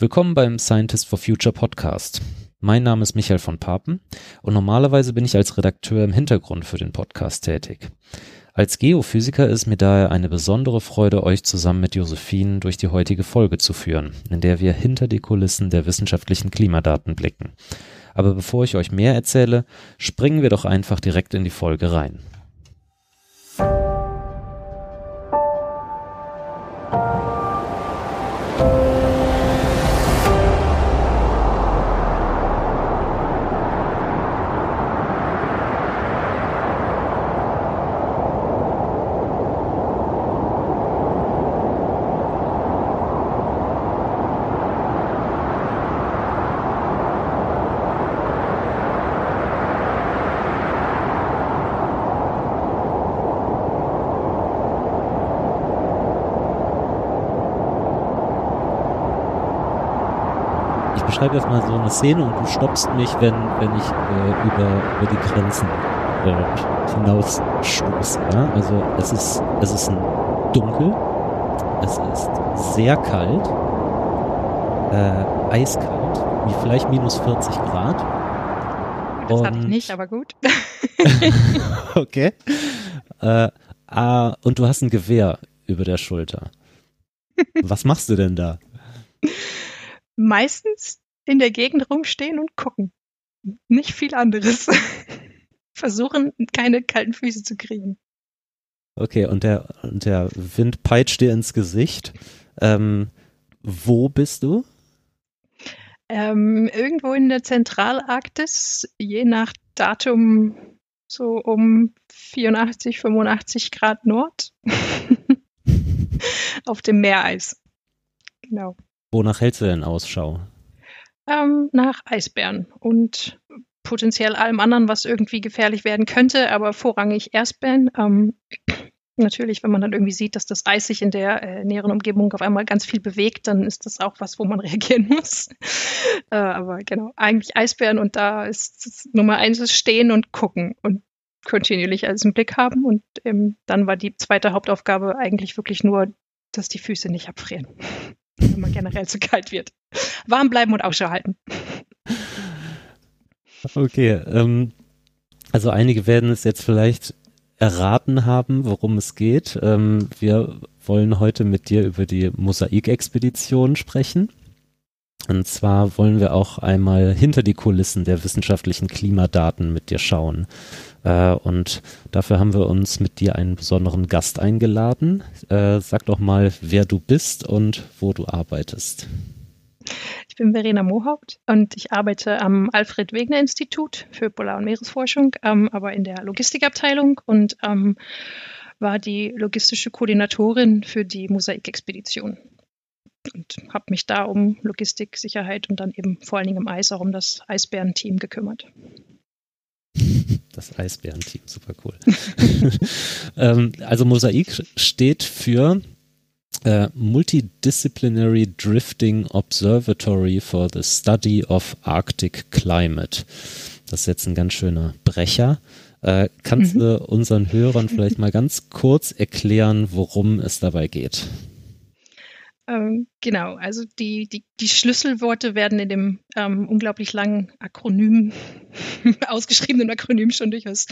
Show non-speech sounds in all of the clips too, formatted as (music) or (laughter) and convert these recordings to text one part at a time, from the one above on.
Willkommen beim Scientist for Future Podcast. Mein Name ist Michael von Papen und normalerweise bin ich als Redakteur im Hintergrund für den Podcast tätig. Als Geophysiker ist mir daher eine besondere Freude, euch zusammen mit Josephine durch die heutige Folge zu führen, in der wir hinter die Kulissen der wissenschaftlichen Klimadaten blicken. Aber bevor ich euch mehr erzähle, springen wir doch einfach direkt in die Folge rein. Beschreibe jetzt mal so eine Szene und du stoppst mich, wenn, wenn ich äh, über, über die Grenzen äh, hinaus stoße. Ja? Also es ist, es ist dunkel, es ist sehr kalt, äh, eiskalt, wie vielleicht minus 40 Grad. Das und, hatte ich nicht, aber gut. (laughs) okay. Äh, ah, und du hast ein Gewehr über der Schulter. (laughs) Was machst du denn da? Meistens in der Gegend rumstehen und gucken. Nicht viel anderes. (laughs) Versuchen, keine kalten Füße zu kriegen. Okay, und der, und der Wind peitscht dir ins Gesicht. Ähm, wo bist du? Ähm, irgendwo in der Zentralarktis, je nach Datum so um 84, 85 Grad Nord. (laughs) Auf dem Meereis. Genau. Wonach hältst du denn Ausschau? Ähm, nach Eisbären und potenziell allem anderen, was irgendwie gefährlich werden könnte, aber vorrangig Eisbären. Ähm, natürlich, wenn man dann irgendwie sieht, dass das Eis sich in der äh, näheren Umgebung auf einmal ganz viel bewegt, dann ist das auch was, wo man (laughs) reagieren muss. äh, aber genau, eigentlich Eisbären und da ist Nummer eins ist stehen und gucken und kontinuierlich alles im Blick haben und ähm, dann war die zweite Hauptaufgabe eigentlich wirklich nur, dass die Füße nicht abfrieren wenn man generell zu kalt wird. Warm bleiben und Ausschau halten. Okay, ähm, also einige werden es jetzt vielleicht erraten haben, worum es geht. Ähm, wir wollen heute mit dir über die Mosaikexpedition sprechen. Und zwar wollen wir auch einmal hinter die Kulissen der wissenschaftlichen Klimadaten mit dir schauen. Äh, und dafür haben wir uns mit dir einen besonderen Gast eingeladen. Äh, sag doch mal, wer du bist und wo du arbeitest. Ich bin Verena Mohaupt und ich arbeite am Alfred-Wegener-Institut für Polar- und Meeresforschung, ähm, aber in der Logistikabteilung und ähm, war die logistische Koordinatorin für die Mosaikexpedition und habe mich da um Logistik, Sicherheit und dann eben vor allen Dingen im Eis auch um das Eisbärenteam gekümmert. (laughs) Das Eisbärenteam, super cool. (laughs) ähm, also Mosaik steht für äh, Multidisciplinary Drifting Observatory for the Study of Arctic Climate. Das ist jetzt ein ganz schöner Brecher. Äh, kannst mhm. du unseren Hörern vielleicht (laughs) mal ganz kurz erklären, worum es dabei geht? Ähm, genau, also die, die, die Schlüsselworte werden in dem ähm, unglaublich langen Akronym, (laughs) ausgeschriebenen Akronym schon durchaus,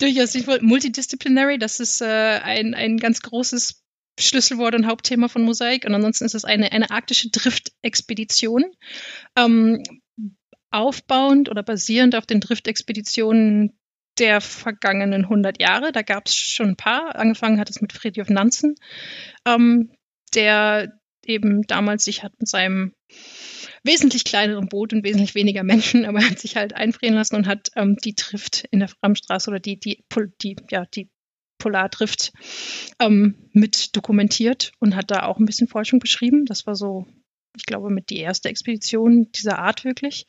durchaus multidisciplinary. Das ist äh, ein, ein ganz großes Schlüsselwort und Hauptthema von Mosaik. Und ansonsten ist es eine, eine arktische Driftexpedition. Ähm, aufbauend oder basierend auf den Driftexpeditionen der vergangenen 100 Jahre. Da gab es schon ein paar. Angefangen hat es mit Fridtjof Nansen, ähm, der eben damals sich hat mit seinem wesentlich kleineren Boot und wesentlich weniger Menschen, (laughs) aber er hat sich halt einfrieren lassen und hat ähm, die Trift in der Framstraße oder die, die, die, ja, die Polardrift ähm, mit dokumentiert und hat da auch ein bisschen Forschung beschrieben. Das war so, ich glaube, mit die erste Expedition dieser Art wirklich.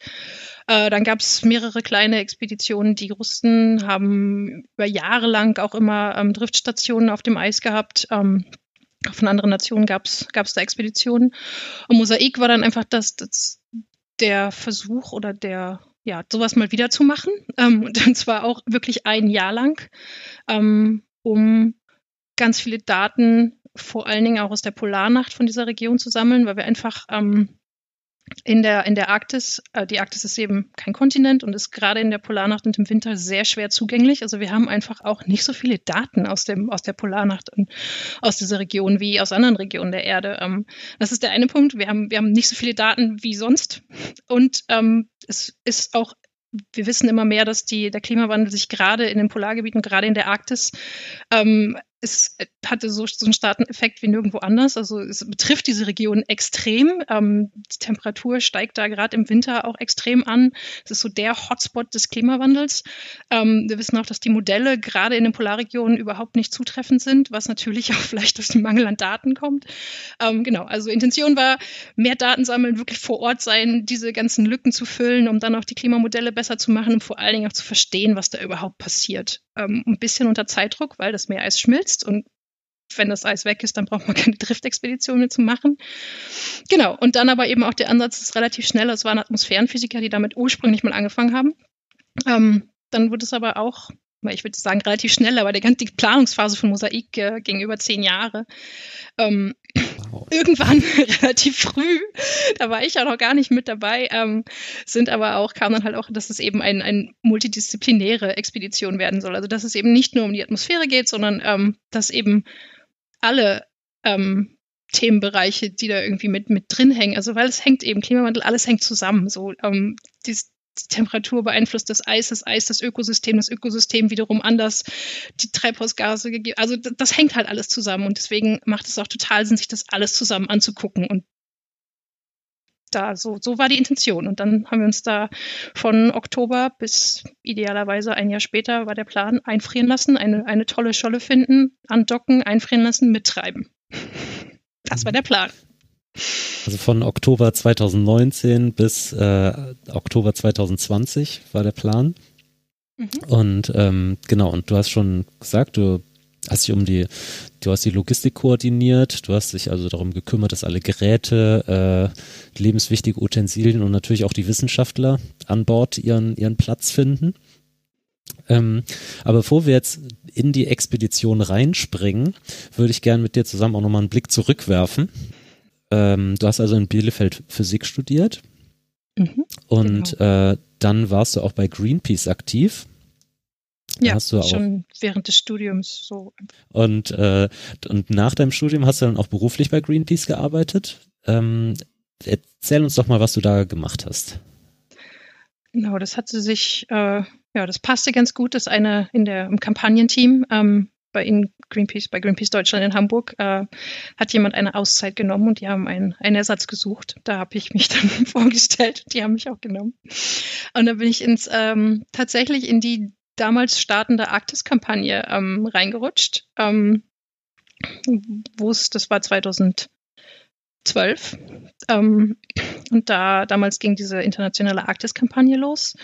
Äh, dann gab es mehrere kleine Expeditionen. Die Russen haben über Jahre lang auch immer ähm, Driftstationen auf dem Eis gehabt. Ähm, von anderen Nationen gab es da Expeditionen. Und Mosaik war dann einfach das, das der Versuch oder der, ja, sowas mal wieder zu machen. Ähm, und zwar auch wirklich ein Jahr lang, ähm, um ganz viele Daten, vor allen Dingen auch aus der Polarnacht von dieser Region zu sammeln, weil wir einfach ähm, in der, in der Arktis, äh, die Arktis ist eben kein Kontinent und ist gerade in der Polarnacht und im Winter sehr schwer zugänglich. Also wir haben einfach auch nicht so viele Daten aus, dem, aus der Polarnacht und aus dieser Region wie aus anderen Regionen der Erde. Ähm, das ist der eine Punkt. Wir haben, wir haben nicht so viele Daten wie sonst. Und ähm, es ist auch wir wissen immer mehr, dass die, der Klimawandel sich gerade in den Polargebieten, gerade in der Arktis, ähm, es hatte so, so einen starken Effekt wie nirgendwo anders. Also es betrifft diese Region extrem. Ähm, die Temperatur steigt da gerade im Winter auch extrem an. Es ist so der Hotspot des Klimawandels. Ähm, wir wissen auch, dass die Modelle gerade in den Polarregionen überhaupt nicht zutreffend sind, was natürlich (laughs) auch vielleicht aus dem Mangel an Daten kommt. Ähm, genau, also Intention war, mehr Daten sammeln, wirklich vor Ort sein, diese ganzen Lücken zu füllen, um dann auch die Klimamodelle besser zu machen und vor allen Dingen auch zu verstehen, was da überhaupt passiert. Ähm, ein bisschen unter Zeitdruck, weil das Meereis schmilzt und wenn das Eis weg ist, dann braucht man keine Driftexpedition mehr zu machen. Genau, und dann aber eben auch der Ansatz ist relativ schnell. Es waren Atmosphärenphysiker, die damit ursprünglich mal angefangen haben. Ähm, dann wurde es aber auch ich würde sagen relativ schnell, aber die ganze Planungsphase von Mosaik äh, ging über zehn Jahre. Ähm, wow. Irgendwann (laughs) relativ früh, da war ich ja noch gar nicht mit dabei, ähm, sind aber auch, kam dann halt auch, dass es eben ein, ein multidisziplinäre Expedition werden soll. Also dass es eben nicht nur um die Atmosphäre geht, sondern ähm, dass eben alle ähm, Themenbereiche, die da irgendwie mit, mit drin hängen. Also weil es hängt eben, Klimawandel, alles hängt zusammen. So, ähm, dies, die Temperatur beeinflusst das Eis, das Eis das Ökosystem, das Ökosystem wiederum anders, die Treibhausgase gegeben. Also das, das hängt halt alles zusammen und deswegen macht es auch total Sinn, sich das alles zusammen anzugucken und da, so, so war die Intention. Und dann haben wir uns da von Oktober bis idealerweise ein Jahr später war der Plan, einfrieren lassen, eine, eine tolle Scholle finden, andocken, einfrieren lassen, mittreiben. Das war der Plan. Also von Oktober 2019 bis äh, Oktober 2020 war der Plan. Mhm. Und ähm, genau, und du hast schon gesagt, du hast dich um die, du hast die Logistik koordiniert, du hast dich also darum gekümmert, dass alle Geräte, äh, lebenswichtige Utensilien und natürlich auch die Wissenschaftler an Bord ihren, ihren Platz finden. Ähm, aber bevor wir jetzt in die Expedition reinspringen, würde ich gerne mit dir zusammen auch nochmal einen Blick zurückwerfen ähm, du hast also in Bielefeld Physik studiert mhm, und genau. äh, dann warst du auch bei Greenpeace aktiv. Ja, schon während des Studiums so. Und, äh, und nach deinem Studium hast du dann auch beruflich bei Greenpeace gearbeitet. Ähm, erzähl uns doch mal, was du da gemacht hast. Genau, das hatte sich, äh, ja, das passte ganz gut, dass eine in der im Kampagnenteam ähm, bei in Greenpeace, bei Greenpeace Deutschland in Hamburg, äh, hat jemand eine Auszeit genommen und die haben einen, einen Ersatz gesucht. Da habe ich mich (laughs) dann vorgestellt. Die haben mich auch genommen. Und dann bin ich ins ähm, tatsächlich in die damals startende Arktis-Kampagne ähm, reingerutscht, ähm, wo es, das war 2012. Ähm, und da damals ging diese internationale Arktis-Kampagne los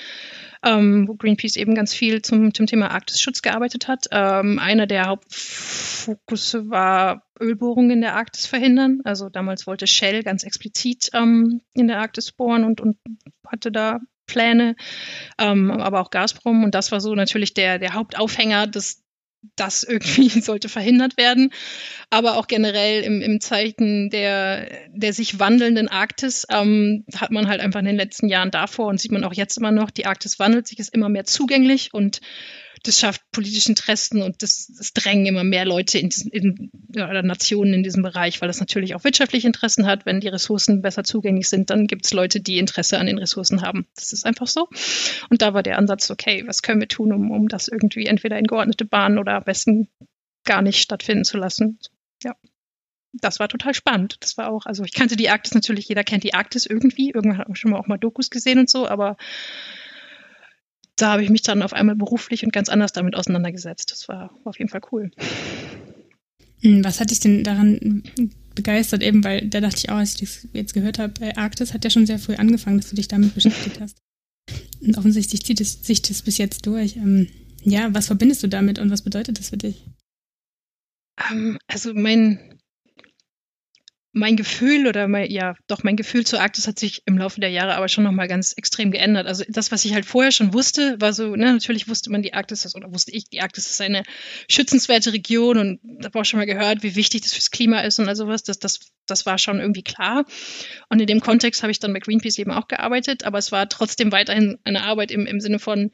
ähm, wo Greenpeace eben ganz viel zum, zum Thema Arktisschutz gearbeitet hat. Ähm, einer der Hauptfokusse war Ölbohrungen in der Arktis verhindern. Also damals wollte Shell ganz explizit ähm, in der Arktis bohren und, und hatte da Pläne, ähm, aber auch Gazprom. Und das war so natürlich der, der Hauptaufhänger des, das irgendwie (laughs) sollte verhindert werden. Aber auch generell im, im Zeichen der, der sich wandelnden Arktis ähm, hat man halt einfach in den letzten Jahren davor und sieht man auch jetzt immer noch, die Arktis wandelt sich, ist immer mehr zugänglich und das schafft politische Interessen und das, das drängen immer mehr Leute in, diesen, in oder Nationen in diesem Bereich, weil das natürlich auch wirtschaftliche Interessen hat. Wenn die Ressourcen besser zugänglich sind, dann gibt es Leute, die Interesse an den Ressourcen haben. Das ist einfach so. Und da war der Ansatz, okay, was können wir tun, um, um das irgendwie entweder in geordnete Bahnen oder am besten gar nicht stattfinden zu lassen. Ja das war total spannend. Das war auch, also ich kannte die Arktis natürlich, jeder kennt die Arktis irgendwie. Irgendwann hat man schon mal auch mal Dokus gesehen und so, aber da habe ich mich dann auf einmal beruflich und ganz anders damit auseinandergesetzt. Das war auf jeden Fall cool. Hm, was hat dich denn daran begeistert? Eben, weil da dachte ich auch, als ich das jetzt gehört habe, bei Arktis hat ja schon sehr früh angefangen, dass du dich damit beschäftigt hast. Und offensichtlich zieht es, sich das bis jetzt durch. Ähm, ja, was verbindest du damit und was bedeutet das für dich? Um, ähm, also mein, mein Gefühl oder mein, ja, doch mein Gefühl zur Arktis hat sich im Laufe der Jahre aber schon nochmal ganz extrem geändert. Also das, was ich halt vorher schon wusste, war so, ne, natürlich wusste man, die Arktis ist, oder wusste ich, die Arktis ist eine schützenswerte Region und habe auch schon mal gehört, wie wichtig das fürs Klima ist und all sowas. Das, das, das war schon irgendwie klar. Und in dem Kontext habe ich dann bei Greenpeace eben auch gearbeitet, aber es war trotzdem weiterhin eine Arbeit im, im Sinne von,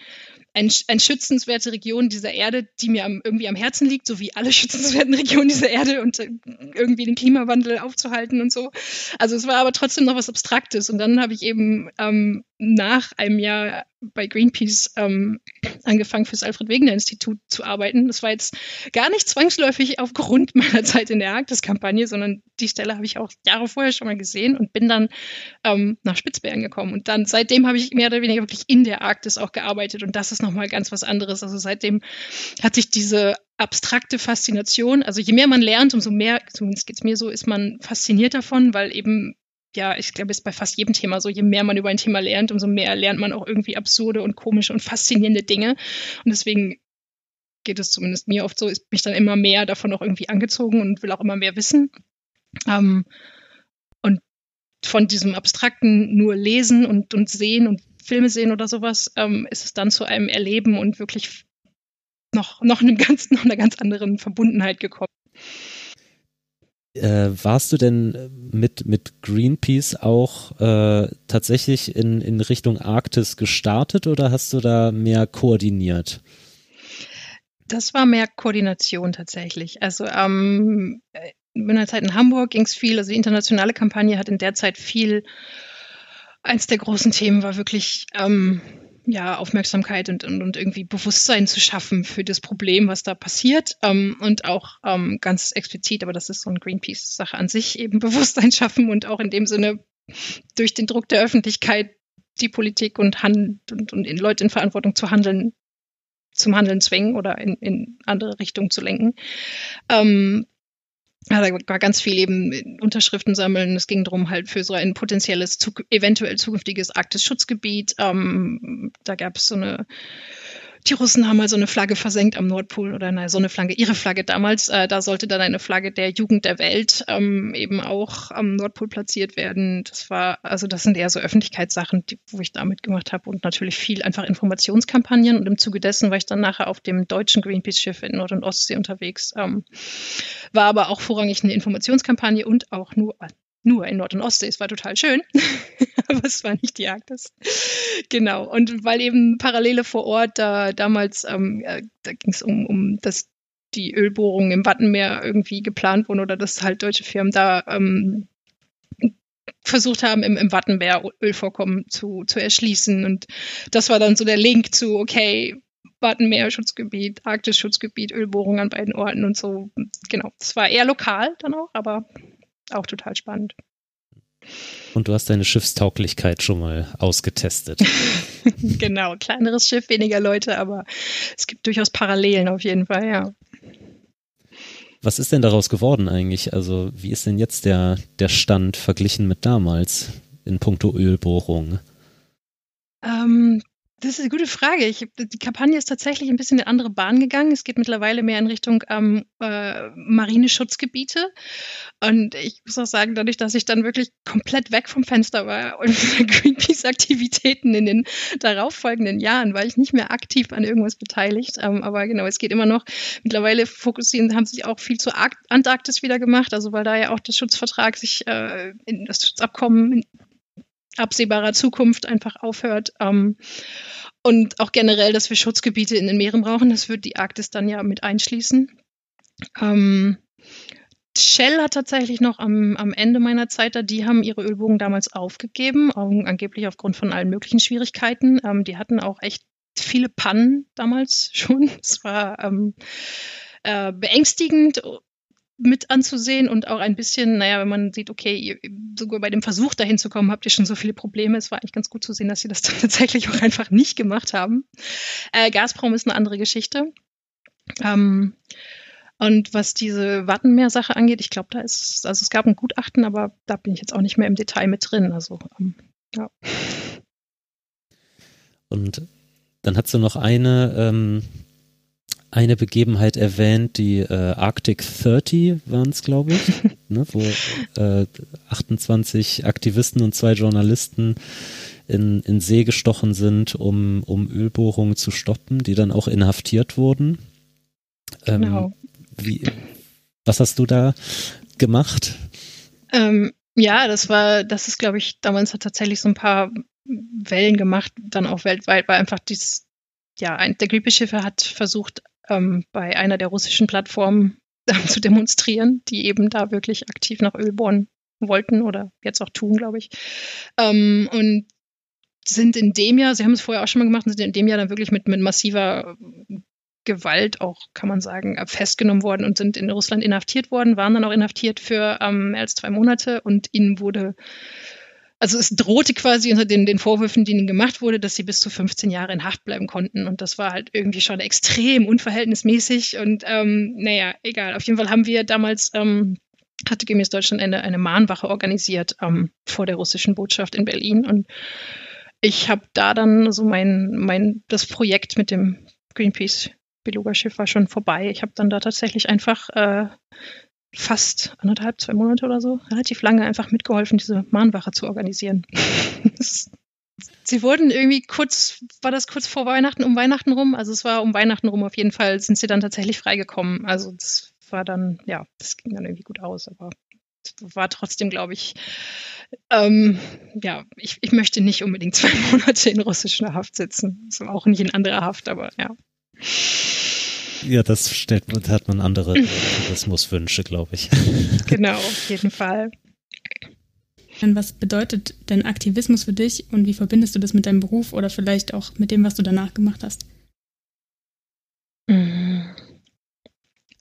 ein, ein schützenswerte Region dieser Erde, die mir am, irgendwie am Herzen liegt, so wie alle (laughs) schützenswerten Regionen dieser Erde und äh, irgendwie den Klimawandel aufzuhalten und so. Also es war aber trotzdem noch was Abstraktes. Und dann habe ich eben ähm, nach einem Jahr bei Greenpeace ähm, angefangen, fürs Alfred-Wegener-Institut zu arbeiten. Das war jetzt gar nicht zwangsläufig aufgrund meiner Zeit in der Arktis-Kampagne, sondern die Stelle habe ich auch Jahre vorher schon mal gesehen und bin dann ähm, nach Spitzbergen gekommen. Und dann seitdem habe ich mehr oder weniger wirklich in der Arktis auch gearbeitet und das ist nochmal ganz was anderes. Also seitdem hat sich diese abstrakte Faszination, also je mehr man lernt, umso mehr, zumindest geht es mir so, ist man fasziniert davon, weil eben ja, ich glaube, es ist bei fast jedem Thema so, je mehr man über ein Thema lernt, umso mehr lernt man auch irgendwie absurde und komische und faszinierende Dinge. Und deswegen geht es zumindest mir oft so, ist mich dann immer mehr davon auch irgendwie angezogen und will auch immer mehr wissen. Ähm, und von diesem abstrakten nur lesen und, und sehen und Filme sehen oder sowas, ähm, ist es dann zu einem Erleben und wirklich noch, noch, einem ganz, (laughs) noch einer ganz anderen Verbundenheit gekommen. Äh, warst du denn mit, mit Greenpeace auch äh, tatsächlich in, in Richtung Arktis gestartet oder hast du da mehr koordiniert? Das war mehr Koordination tatsächlich. Also ähm, in meiner Zeit in Hamburg ging es viel, also die internationale Kampagne hat in der Zeit viel, eins der großen Themen war wirklich ähm, ja, Aufmerksamkeit und, und, und irgendwie Bewusstsein zu schaffen für das Problem, was da passiert. Ähm, und auch ähm, ganz explizit, aber das ist so eine Greenpeace-Sache an sich, eben (laughs) Bewusstsein schaffen und auch in dem Sinne durch den Druck der Öffentlichkeit die Politik und, Hand und, und in Leute in Verantwortung zu handeln, zum Handeln zwingen oder in, in andere Richtungen zu lenken. Ähm, ja, da war ganz viel eben Unterschriften sammeln. Es ging darum, halt für so ein potenzielles, eventuell zukünftiges Arktis-Schutzgebiet. Ähm, da gab es so eine die Russen haben mal so eine Flagge versenkt am Nordpol oder nein, so eine Flagge, ihre Flagge damals. Äh, da sollte dann eine Flagge der Jugend der Welt ähm, eben auch am Nordpol platziert werden. Das war, also das sind eher so Öffentlichkeitssachen, die, wo ich da mitgemacht habe und natürlich viel einfach Informationskampagnen. Und im Zuge dessen war ich dann nachher auf dem deutschen Greenpeace-Schiff in Nord- und Ostsee unterwegs. Ähm, war aber auch vorrangig eine Informationskampagne und auch nur nur in Nord- und Ostsee. Es war total schön, (laughs) aber es war nicht die Arktis. Genau. Und weil eben Parallele vor Ort da damals, ähm, äh, da ging es um, um das, die Ölbohrungen im Wattenmeer irgendwie geplant wurden oder dass halt deutsche Firmen da ähm, versucht haben, im, im Wattenmeer Ölvorkommen zu, zu erschließen. Und das war dann so der Link zu, okay, Wattenmeer-Schutzgebiet, Arktis-Schutzgebiet, Ölbohrungen an beiden Orten und so. Genau. Das war eher lokal dann auch, aber auch total spannend. Und du hast deine Schiffstauglichkeit schon mal ausgetestet. (laughs) (laughs) genau, kleineres Schiff, weniger Leute, aber es gibt durchaus Parallelen auf jeden Fall, ja. Was ist denn daraus geworden eigentlich? Also, wie ist denn jetzt der, der Stand verglichen mit damals in puncto Ölbohrung? Ähm, das ist eine gute Frage. Ich, die Kampagne ist tatsächlich ein bisschen in eine andere Bahn gegangen. Es geht mittlerweile mehr in Richtung ähm, äh, Marineschutzgebiete. Und ich muss auch sagen, dadurch, dass ich dann wirklich komplett weg vom Fenster war und (laughs) Greenpeace-Aktivitäten in den darauffolgenden Jahren, war ich nicht mehr aktiv an irgendwas beteiligt. Ähm, aber genau, es geht immer noch. Mittlerweile fokussieren, haben sich auch viel zur Antarktis wieder gemacht, also weil da ja auch der Schutzvertrag sich, äh, in das Schutzabkommen absehbarer Zukunft einfach aufhört. Ähm, und auch generell, dass wir Schutzgebiete in den Meeren brauchen. Das wird die Arktis dann ja mit einschließen. Ähm, Shell hat tatsächlich noch am, am Ende meiner Zeit da, die haben ihre Ölbogen damals aufgegeben, angeblich aufgrund von allen möglichen Schwierigkeiten. Ähm, die hatten auch echt viele Pannen damals (laughs) schon. Es war ähm, äh, beängstigend mit anzusehen und auch ein bisschen, naja, wenn man sieht, okay, ihr, sogar bei dem Versuch dahin zu kommen, habt ihr schon so viele Probleme. Es war eigentlich ganz gut zu sehen, dass sie das dann (laughs) tatsächlich auch einfach nicht gemacht haben. Äh, Gazprom ist eine andere Geschichte. Ähm, und was diese Wattenmeer-Sache angeht, ich glaube, da ist, also es gab ein Gutachten, aber da bin ich jetzt auch nicht mehr im Detail mit drin. Also, ähm, ja. Und dann hast du noch eine ähm, eine Begebenheit erwähnt, die äh, Arctic 30 waren es, glaube ich. (laughs) ne, wo äh, 28 Aktivisten und zwei Journalisten in, in See gestochen sind, um, um Ölbohrungen zu stoppen, die dann auch inhaftiert wurden. Ähm, genau. Wie, was hast du da gemacht? Ähm, ja, das war, das ist, glaube ich, damals hat tatsächlich so ein paar Wellen gemacht, dann auch weltweit, weil einfach dieses, ja, ein, der Greenpeace-Schiffer hat versucht, ähm, bei einer der russischen Plattformen (laughs) äh, zu demonstrieren, die eben da wirklich aktiv nach Öl bohren wollten oder jetzt auch tun, glaube ich. Ähm, und sind in dem Jahr, sie haben es vorher auch schon mal gemacht, sind in dem Jahr dann wirklich mit, mit massiver Gewalt auch, kann man sagen, festgenommen worden und sind in Russland inhaftiert worden, waren dann auch inhaftiert für ähm, mehr als zwei Monate und ihnen wurde, also es drohte quasi unter den, den Vorwürfen, die ihnen gemacht wurde, dass sie bis zu 15 Jahre in Haft bleiben konnten und das war halt irgendwie schon extrem unverhältnismäßig und ähm, naja, egal. Auf jeden Fall haben wir damals ähm, hatte gemäß Deutschland eine, eine Mahnwache organisiert ähm, vor der russischen Botschaft in Berlin und ich habe da dann so mein, mein, das Projekt mit dem Greenpeace Beluga-Schiff war schon vorbei. Ich habe dann da tatsächlich einfach äh, fast anderthalb, zwei Monate oder so, relativ lange einfach mitgeholfen, diese Mahnwache zu organisieren. (laughs) Sie wurden irgendwie kurz, war das kurz vor Weihnachten, um Weihnachten rum? Also es war um Weihnachten rum auf jeden Fall, sind sie dann tatsächlich freigekommen. Also das war dann, ja, das ging dann irgendwie gut aus, aber war trotzdem, glaube ich, ähm, ja, ich, ich möchte nicht unbedingt (laughs) zwei Monate in russischer Haft sitzen. Das war auch nicht in anderer Haft, aber ja. Ja, das stellt, hat man andere Tourismuswünsche, glaube ich. (laughs) Genau, auf jeden Fall. Was bedeutet denn Aktivismus für dich und wie verbindest du das mit deinem Beruf oder vielleicht auch mit dem, was du danach gemacht hast? Mhm.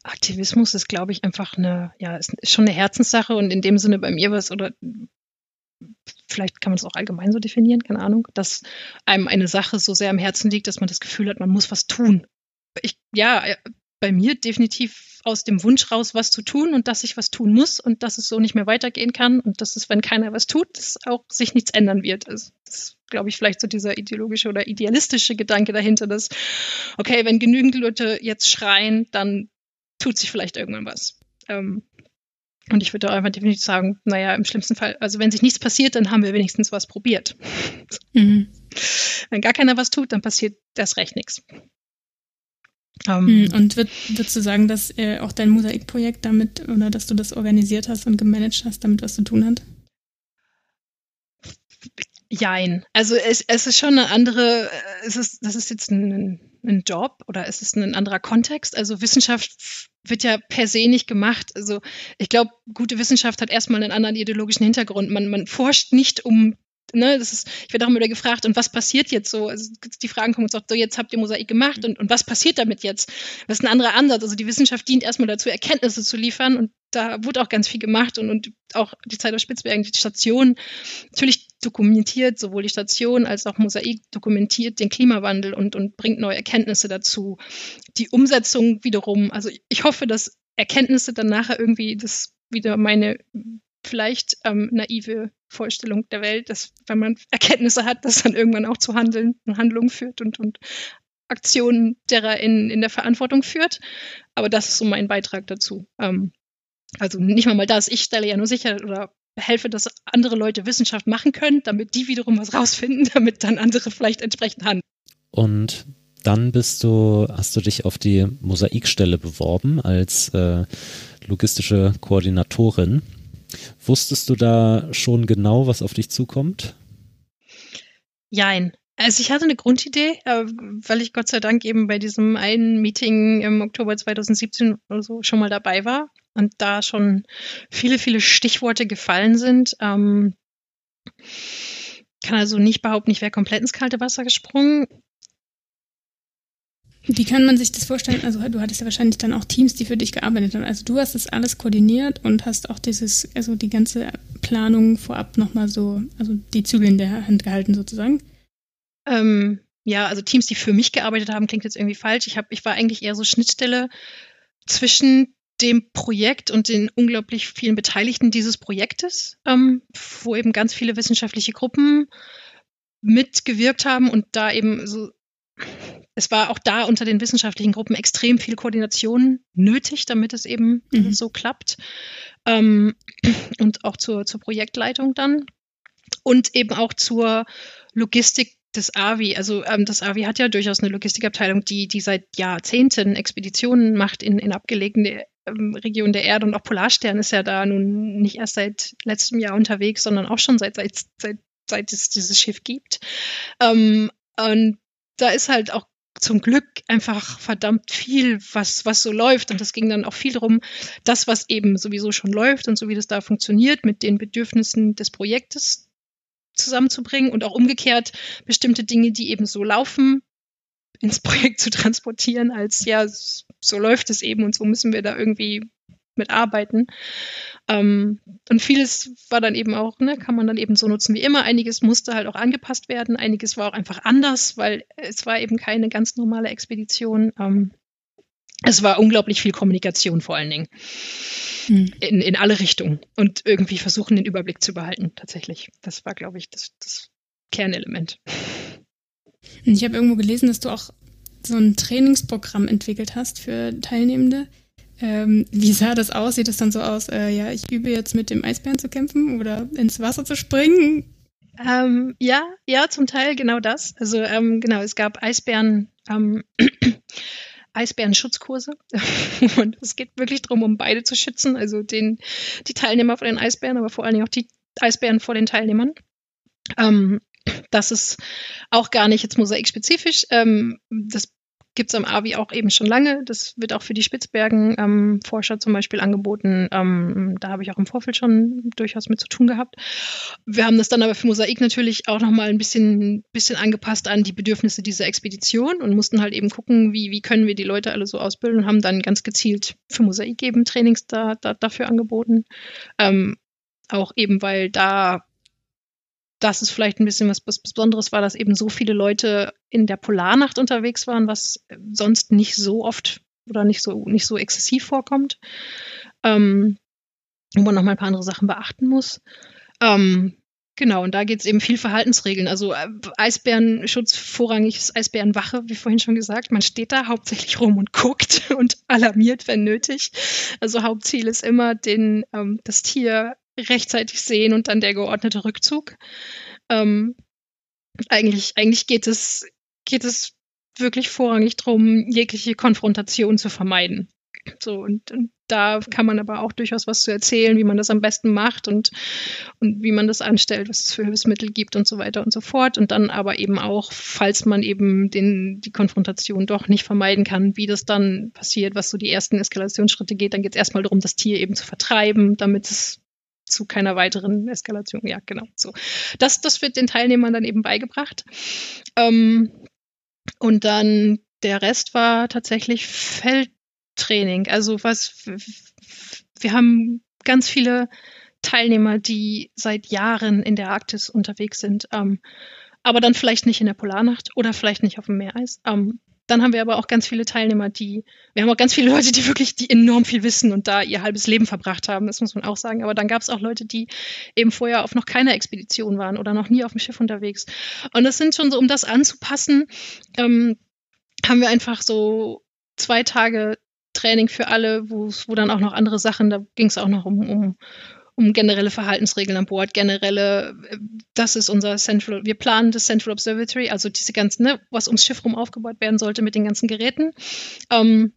Aktivismus ist, glaube ich, einfach eine, ja, ist schon eine Herzenssache und in dem Sinne bei mir was oder vielleicht kann man es auch allgemein so definieren, keine Ahnung, dass einem eine Sache so sehr am Herzen liegt, dass man das Gefühl hat, man muss was tun. Ich, ja, äh, bei mir definitiv aus dem Wunsch raus, was zu tun und dass ich was tun muss und dass es so nicht mehr weitergehen kann und dass es, wenn keiner was tut, dass auch sich nichts ändern wird. Also, das ist, glaube ich, vielleicht so dieser ideologische oder idealistische Gedanke dahinter, dass, okay, wenn genügend Leute jetzt schreien, dann tut sich vielleicht irgendwann was. Ähm, und ich würde einfach definitiv sagen, naja, im schlimmsten Fall, also wenn sich nichts passiert, dann haben wir wenigstens was probiert. Mhm. Wenn gar keiner was tut, dann passiert das recht nichts. Ähm, und würd, würdest du sagen, dass äh, auch dein Mosaikprojekt damit oder dass du das organisiert hast und gemanagt hast, damit was zu tun hat? Jein. Also es, es ist schon eine andere, äh, es ist, das ist jetzt ein, ein Job oder es ist ein anderer Kontext. Also Wissenschaft wird ja per se nicht gemacht. Also ich glaube, gute Wissenschaft hat erstmal einen anderen ideologischen Hintergrund. Man, man forscht nicht um ne, das ist, ich werde auch immer wieder gefragt, und was passiert jetzt so? Also die Fragen kommen uns auch so, jetzt habt ihr Mosaik gemacht und, und was passiert damit jetzt? Das ist ein anderer Ansatz. Also die Wissenschaft dient erstmal dazu, Erkenntnisse zu liefern und da wurde auch ganz viel gemacht und, und auch die Zeit auf Spitzbergen, die Station natürlich dokumentiert, sowohl die Station als auch Mosaik dokumentiert den Klimawandel und, und bringt neue Erkenntnisse dazu. Die Umsetzung wiederum, also ich hoffe, dass Erkenntnisse dann nachher irgendwie das wieder meine vielleicht ähm, naive Vorstellung der Welt, dass wenn man Erkenntnisse hat, das dann irgendwann auch zu Handeln und Handlungen führt und, und Aktionen derer in, in der Verantwortung führt. Aber das ist so mein Beitrag dazu. Ähm, also nicht mal mal das, ich stelle ja nur sicher oder helfe, dass andere Leute Wissenschaft machen können, damit die wiederum was rausfinden, (laughs) damit dann andere vielleicht entsprechend handeln. Und dann bist du, hast du dich auf die Mosaikstelle beworben als äh, logistische Koordinatorin. Wusstest du da schon genau, was auf dich zukommt? Jein. Also ich hatte eine Grundidee, äh, weil ich Gott sei Dank eben bei diesem einen Meeting im Oktober 2017 oder so schon mal dabei war und da schon viele, viele Stichworte gefallen sind. Ähm, kann also nicht behaupten, ich wäre komplett ins kalte Wasser gesprungen. Wie kann man sich das vorstellen? Also du hattest ja wahrscheinlich dann auch Teams, die für dich gearbeitet haben. Also du hast das alles koordiniert und hast auch dieses, also die ganze Planung vorab nochmal so, also die Zügel in der Hand gehalten sozusagen. Ähm, ja, also Teams, die für mich gearbeitet haben, klingt jetzt irgendwie falsch. Ich, hab, ich war eigentlich eher so Schnittstelle zwischen dem Projekt und den unglaublich vielen Beteiligten dieses Projektes, ähm, wo eben ganz viele wissenschaftliche Gruppen mitgewirkt haben und da eben so es war auch da unter den wissenschaftlichen Gruppen extrem viel Koordination nötig, damit es eben mhm. so klappt. ähm, (clears throat) und auch zur, zur Projektleitung dann und eben auch zur Logistik des AVI. Also ähm, das AVI hat ja durchaus eine Logistikabteilung, die, die seit Jahrzehnten Expeditionen macht in, in abgelegene ähm, Regionen der Erde und auch Polarstern ist ja da nun nicht erst seit letztem Jahr unterwegs, sondern auch schon seit, seit, seit, seit es dieses Schiff gibt. Ähm, und da ist halt auch zum Glück einfach verdammt viel, was, was so läuft. Und das ging dann auch viel darum, das, was eben sowieso schon läuft und so wie das da funktioniert, mit den Bedürfnissen des Projektes zusammenzubringen und auch umgekehrt bestimmte Dinge, die eben so laufen, ins Projekt zu transportieren, als ja, so läuft es eben und so müssen wir da irgendwie mitarbeiten. Ähm, und vieles war dann eben auch, ne, kann man dann eben so nutzen wie immer. Einiges musste halt auch angepasst werden, einiges war auch einfach anders, weil es war eben keine ganz normale Expedition. Ähm, es war unglaublich viel Kommunikation vor allen Dingen. Mhm. In, in alle Richtungen. Und irgendwie versuchen, den Überblick zu behalten, tatsächlich. Das war, glaube ich, das, das Kernelement. Ich habe irgendwo gelesen, dass du auch so ein Trainingsprogramm entwickelt hast für Teilnehmende. Ähm, wie sah das aus? Sieht das dann so aus, äh, ja, ich übe jetzt mit dem Eisbären zu kämpfen oder ins Wasser zu springen? Ähm, ja, ja, zum Teil genau das. Also ähm, genau, es gab Eisbären, ähm, (clears throat) Eisbärenschutzkurse. (laughs) Und es geht wirklich darum, um beide zu schützen, also den, die Teilnehmer vor den Eisbären, aber vor allen Dingen auch die Eisbären vor den Teilnehmern. Ähm, (clears throat) das ist auch gar nicht jetzt mosaikspezifisch. Ähm, das gibt es am AVI auch eben schon lange. Das wird auch für die Spitzbergen-Forscher ähm, zum Beispiel angeboten. Ähm, da habe ich auch im Vorfeld schon durchaus mit zu tun gehabt. Wir haben das dann aber für Mosaik natürlich auch nochmal ein bisschen, bisschen angepasst an die Bedürfnisse dieser Expedition und mussten halt eben gucken, wie, wie können wir die Leute alle so ausbilden und haben dann ganz gezielt für Mosaik eben Trainings da, da dafür angeboten. Ähm, auch eben, weil da das ist vielleicht ein bisschen was, was Besonderes war, dass eben so viele Leute in der Polarnacht unterwegs waren, was sonst nicht so oft oder nicht so, nicht so exzessiv vorkommt. Ähm, wo man noch mal ein paar andere Sachen beachten muss. Ähm, genau, und da geht es eben viel Verhaltensregeln. Also äh, Eisbärenschutz vorrangig ist Eisbärenwache, wie vorhin schon gesagt. Man steht da hauptsächlich rum und guckt (laughs) und alarmiert, wenn nötig. Also Hauptziel ist immer, den, ähm, das Tier rechtzeitig sehen und dann der geordnete Rückzug. Ähm, eigentlich, eigentlich geht es, geht es wirklich vorrangig darum, jegliche Konfrontation zu vermeiden. So, und, und, da kann man aber auch durchaus was zu erzählen, wie man das am besten macht und, und wie man das anstellt, was es für Hilfsmittel gibt und so weiter und so fort. Und dann aber eben auch, falls man eben den, die Konfrontation doch nicht vermeiden kann, wie das dann passiert, was so die ersten Eskalationsschritte geht, dann geht es erstmal darum, das Tier eben zu vertreiben, damit es zu keiner weiteren Eskalation. Ja, genau. So. Das, das wird den Teilnehmern dann eben beigebracht. Ähm, und dann der Rest war tatsächlich Feldtraining. Also was wir haben ganz viele Teilnehmer, die seit Jahren in der Arktis unterwegs sind, ähm, aber dann vielleicht nicht in der Polarnacht oder vielleicht nicht auf dem Meereis. Ähm, dann haben wir aber auch ganz viele Teilnehmer, die, wir haben auch ganz viele Leute, die wirklich, die enorm viel wissen und da ihr halbes Leben verbracht haben, das muss man auch sagen. Aber dann gab es auch Leute, die eben vorher auf noch keiner Expedition waren oder noch nie auf dem Schiff unterwegs. Und das sind schon so, um das anzupassen, ähm, haben wir einfach so zwei Tage Training für alle, wo, dann auch noch andere Sachen, da ging es auch noch um, um um generelle Verhaltensregeln an Bord, generelle, äh, das ist unser Central, wir planen das Central Observatory, also diese ganzen, ne, was ums Schiff rum aufgebaut werden sollte mit den ganzen Geräten. Ähm,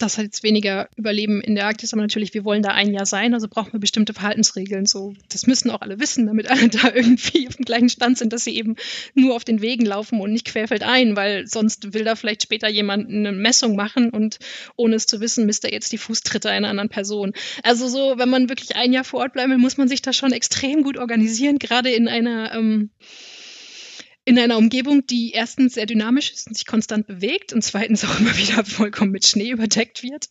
das hat jetzt weniger Überleben in der Arktis, aber natürlich, wir wollen da ein Jahr sein, also brauchen wir bestimmte Verhaltensregeln. So, das müssen auch alle wissen, damit alle da (laughs) irgendwie auf dem gleichen Stand sind, dass sie eben nur auf den Wegen laufen und nicht querfeldein, weil sonst will da vielleicht später jemand eine Messung machen und ohne es zu wissen, misst er jetzt die Fußtritte einer anderen Person. Also so, wenn man wirklich ein Jahr vor Ort bleiben will, muss man sich da schon extrem gut organisieren, gerade in einer ähm, in einer Umgebung, die erstens sehr dynamisch ist und sich konstant bewegt und zweitens auch (laughs) immer wieder vollkommen mit Schnee überdeckt wird.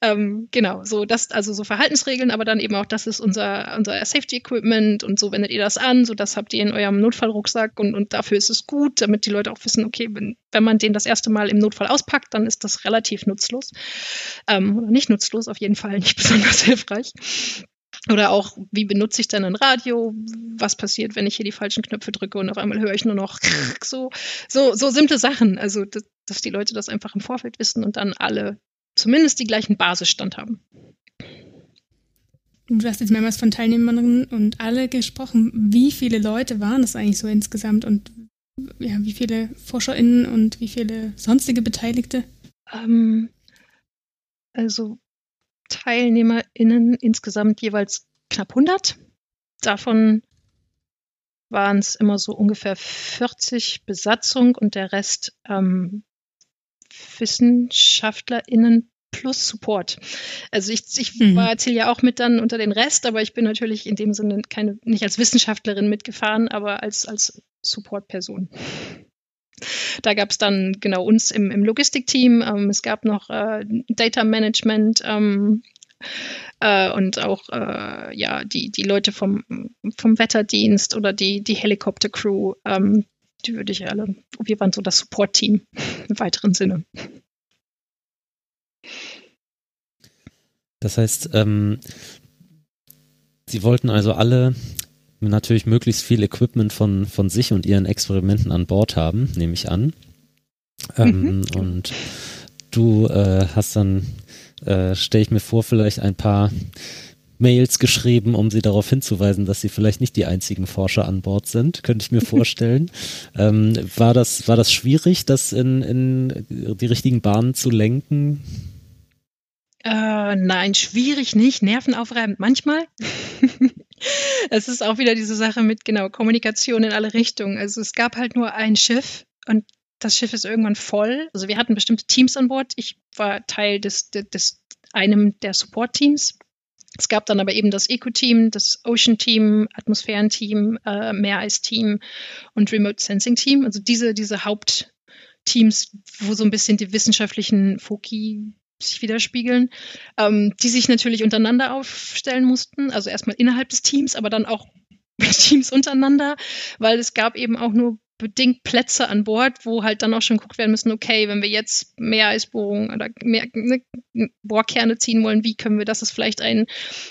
Ähm, genau, so das, also so Verhaltensregeln, aber dann eben auch, das ist unser, unser Safety Equipment und so wendet ihr das an, so das habt ihr in eurem Notfallrucksack und, und dafür ist es gut, damit die Leute auch wissen, okay, wenn, wenn man den das erste Mal im Notfall auspackt, dann ist das relativ nutzlos. Ähm, oder nicht nutzlos, auf jeden Fall nicht (laughs) besonders hilfreich. Oder auch, wie benutze ich dann ein Radio? Was passiert, wenn ich hier die falschen Knöpfe drücke und auf einmal höre ich nur noch (laughs) so, so, so simple Sachen. Also, dass, dass die Leute das einfach im Vorfeld wissen und dann alle zumindest die gleichen Basisstand haben. du hast jetzt mehrmals von Teilnehmerinnen und alle gesprochen. Wie viele Leute waren das eigentlich so insgesamt und ja, wie viele ForscherInnen und wie viele sonstige Beteiligte? Ähm, also TeilnehmerInnen insgesamt jeweils knapp 100. Davon waren es immer so ungefähr 40 Besatzung und der Rest ähm, WissenschaftlerInnen plus Support. Also ich, ich mhm. war zähle ja auch mit dann unter den Rest, aber ich bin natürlich in dem Sinne keine, nicht als Wissenschaftlerin mitgefahren, aber als, als Support-Person. Da gab es dann genau uns im, im Logistikteam. Ähm, es gab noch äh, Data Management ähm, äh, und auch äh, ja die, die Leute vom, vom Wetterdienst oder die, die Helikopter-Crew. Ähm, die würde ich alle. Wir waren so das Support-Team (laughs) im weiteren Sinne. Das heißt, ähm, sie wollten also alle natürlich möglichst viel Equipment von, von sich und ihren Experimenten an Bord haben, nehme ich an. Ähm, mhm. Und du äh, hast dann, äh, stelle ich mir vor, vielleicht ein paar Mails geschrieben, um sie darauf hinzuweisen, dass sie vielleicht nicht die einzigen Forscher an Bord sind, könnte ich mir (laughs) vorstellen. ähm, war, das, war das schwierig, das in, in die richtigen Bahnen zu lenken? Äh, nein, schwierig nicht, nervenaufreibend manchmal. (laughs) es ist auch wieder diese Sache mit genau Kommunikation in alle Richtungen. Also es gab halt nur ein Schiff und das Schiff ist irgendwann voll. Also wir hatten bestimmte Teams an Bord. Ich war Teil des, des, des einem der Support-Teams. Es gab dann aber eben das Eco-Team, das Ocean-Team, Atmosphären-Team, äh, Meereis-Team und Remote Sensing-Team. Also diese, diese Hauptteams, wo so ein bisschen die wissenschaftlichen Foki sich widerspiegeln, ähm, die sich natürlich untereinander aufstellen mussten, also erstmal innerhalb des Teams, aber dann auch (laughs) Teams untereinander, weil es gab eben auch nur bedingt Plätze an Bord, wo halt dann auch schon geguckt werden müssen, okay, wenn wir jetzt mehr Eisbohrungen oder mehr ne, Bohrkerne ziehen wollen, wie können wir das? Das ist vielleicht ein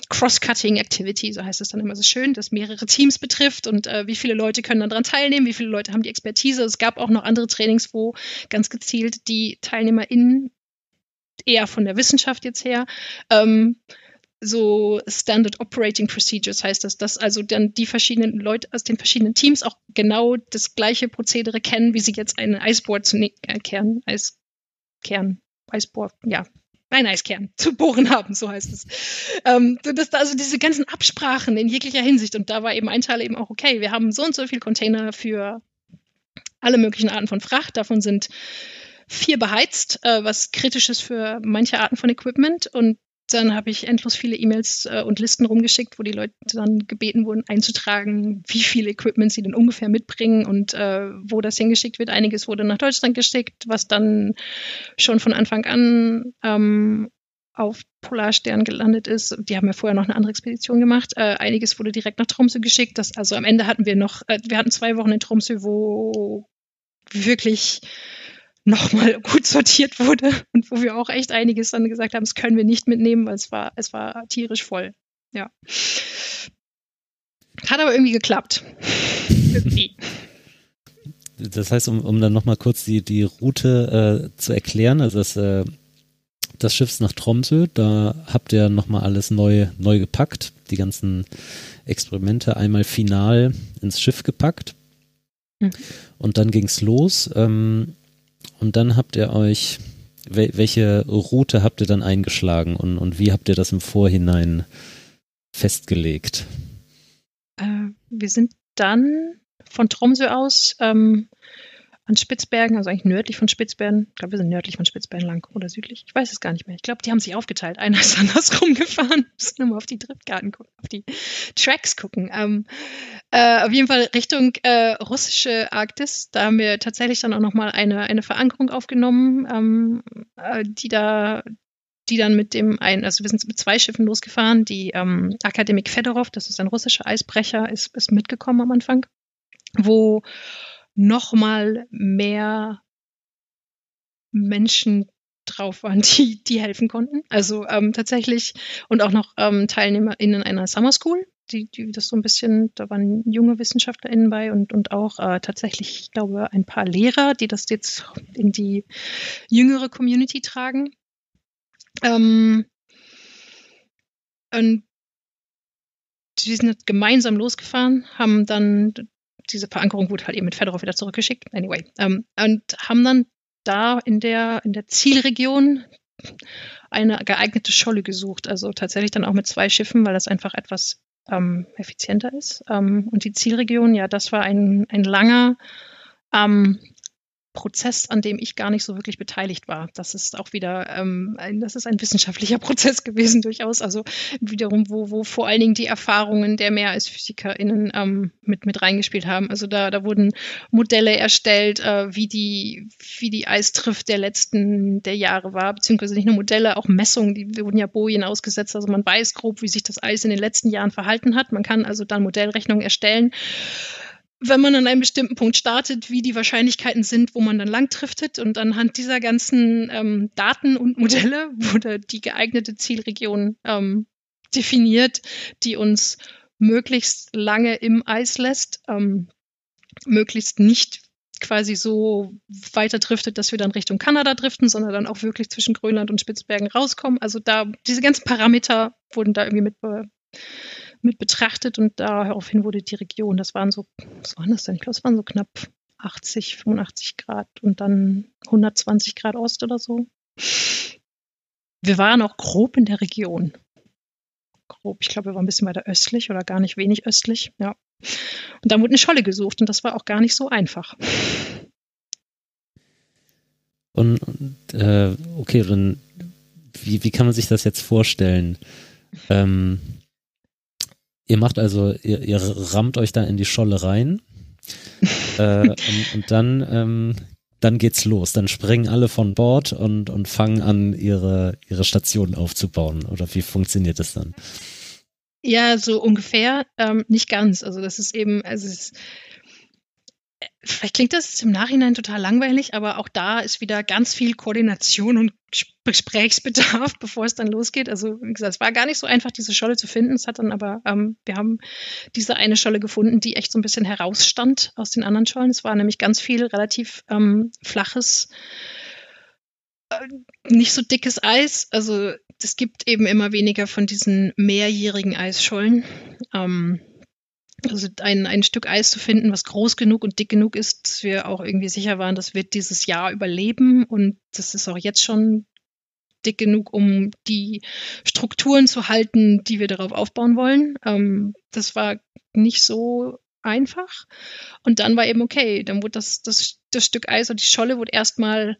Cross-Cutting Activity, so heißt es dann immer so schön, das mehrere Teams betrifft und äh, wie viele Leute können dann daran teilnehmen, wie viele Leute haben die Expertise. Es gab auch noch andere Trainings, wo ganz gezielt die TeilnehmerInnen eher von der Wissenschaft jetzt her. Ähm, so Standard Operating Procedures heißt das, dass also dann die verschiedenen Leute aus den verschiedenen Teams auch genau das gleiche Prozedere kennen, wie sie jetzt einen Eisbohr zu ne äh, Kern, Eiskern, Eisbohr, ja, ein Eiskern (laughs) zu bohren haben, so heißt es. Ähm, das, also diese ganzen Absprachen in jeglicher Hinsicht und da war eben ein Teil eben auch, okay, wir haben so und so viel Container für alle möglichen Arten von Fracht, davon sind vier beheizt, äh, was kritisch ist für manche Arten von Equipment. Und dann habe ich endlos viele E-Mails äh, und Listen rumgeschickt, wo die Leute dann gebeten wurden, einzutragen, wie viel Equipment sie denn ungefähr mitbringen und äh, wo das hingeschickt wird. Einiges wurde nach Deutschland geschickt, was dann schon von Anfang an ähm, auf Polarstern gelandet ist. Die haben ja vorher noch eine andere Expedition gemacht. Äh, einiges wurde direkt nach Tromsø geschickt. Das, also am Ende hatten wir noch, äh, wir hatten zwei Wochen in Tromsø, wo wirklich nochmal (laughs) gut sortiert wurde und wo wir auch echt einiges dann gesagt haben, das können wir nicht mitnehmen, weil es war, es war tierisch voll. Ja. Hat aber irgendwie geklappt. irgendwie. Das heißt, um, um dann nochmal kurz die, die Route äh, zu erklären, also das, äh, das Schiff ist nach Tromsø, da habt ihr nochmal alles neu, neu gepackt, die ganzen Experimente einmal final ins Schiff gepackt. Mhm. Und dann ging es los. Ähm, und dann habt ihr euch, welche Route habt ihr dann eingeschlagen und, und wie habt ihr das im Vorhinein festgelegt? Äh, wir sind dann von Tromsø aus ähm, an Spitzbergen, also eigentlich nördlich von Spitzbergen. Ich glaube, wir sind nördlich von Spitzbergen lang oder südlich. Ich weiß es gar nicht mehr. Ich glaube, die haben sich aufgeteilt. Einer ist (laughs) andersrum gefahren. (laughs) Müssen nur mal auf die Driftgarten gucken, auf die Tracks gucken. Ähm, äh, auf jeden Fall Richtung äh, russische Arktis. Da haben wir tatsächlich dann auch nochmal eine, eine Verankerung aufgenommen, ähm, äh, die da die dann mit dem ein, also wir sind mit zwei Schiffen losgefahren. Die ähm, Akademik Fedorov, das ist ein russischer Eisbrecher, ist, ist mitgekommen am Anfang, wo noch mal mehr Menschen drauf waren, (laughs) die, die helfen konnten. Also ähm, tatsächlich und auch noch ähm, TeilnehmerInnen einer Summer School, die, die das so ein bisschen, da waren junge WissenschaftlerInnen bei und, und auch äh, tatsächlich, ich glaube, ein paar Lehrer, die das jetzt in die jüngere Community tragen. Ähm, und sie sind gemeinsam losgefahren, haben dann diese Verankerung wurde halt eben mit Fedorov wieder zurückgeschickt. Anyway, ähm, und haben dann da in der in der Zielregion eine geeignete Scholle gesucht. Also tatsächlich dann auch mit zwei Schiffen, weil das einfach etwas ähm, effizienter ist. Ähm, und die Zielregion, ja, das war ein, ein langer ähm, Prozess, an dem ich gar nicht so wirklich beteiligt war. Das ist auch wieder, ähm, ein, das ist ein wissenschaftlicher (laughs) Prozess gewesen durchaus. Also wiederum, wo, wo vor allen Dingen die Erfahrungen der mehr als PhysikerInnen ähm, mit, mit reingespielt haben. Also da, da wurden Modelle erstellt, äh, wie die, wie die Eistrift der letzten der Jahre war, beziehungsweise nicht nur Modelle, auch Messungen, die wurden ja Bojen ausgesetzt. Also man weiß grob, wie sich das Eis in den letzten Jahren verhalten hat. Man kann also dann Modellrechnungen erstellen wenn man an einem bestimmten Punkt startet, wie die Wahrscheinlichkeiten sind, wo man dann lang driftet. Und anhand dieser ganzen ähm, Daten und Modelle (laughs) wurde die geeignete Zielregion ähm, definiert, die uns möglichst lange im Eis lässt, ähm, möglichst nicht quasi so weiter driftet, dass wir dann Richtung Kanada driften, sondern dann auch wirklich zwischen Grönland und Spitzbergen rauskommen. Also da, diese ganzen Parameter wurden da irgendwie mit mit betrachtet und daraufhin wurde die Region, das waren so, was waren das denn? Ich glaube, es waren so knapp 80, 85 Grad und dann 120 Grad Ost oder so. Wir waren auch grob in der Region. Grob, ich glaube, wir waren ein bisschen weiter östlich oder gar nicht wenig östlich, ja. Und dann wurde eine Scholle gesucht und das war auch gar nicht so einfach. Und, und äh, okay, dann wie, wie kann man sich das jetzt vorstellen? Ähm, Ihr macht also, ihr, ihr rammt euch da in die Scholle rein (laughs) äh, und, und, dann, ähm, dann geht's los. Dann springen alle von Bord und, und fangen an, ihre, ihre Station aufzubauen. Oder wie funktioniert das dann? Ja, so ungefähr. Ähm, nicht ganz. Also das ist eben, also es ist, Vielleicht klingt das im Nachhinein total langweilig, aber auch da ist wieder ganz viel Koordination und Gesprächsbedarf, (laughs) bevor es dann losgeht. Also wie gesagt, es war gar nicht so einfach, diese Scholle zu finden. Es hat dann aber, ähm, wir haben diese eine Scholle gefunden, die echt so ein bisschen herausstand aus den anderen Schollen. Es war nämlich ganz viel relativ ähm, flaches, äh, nicht so dickes Eis. Also es gibt eben immer weniger von diesen mehrjährigen Eisschollen. Ähm, also ein, ein Stück Eis zu finden, was groß genug und dick genug ist, dass wir auch irgendwie sicher waren, das wird dieses Jahr überleben und das ist auch jetzt schon dick genug, um die Strukturen zu halten, die wir darauf aufbauen wollen. Ähm, das war nicht so einfach. Und dann war eben okay, dann wurde das, das, das Stück Eis und die Scholle wurde erstmal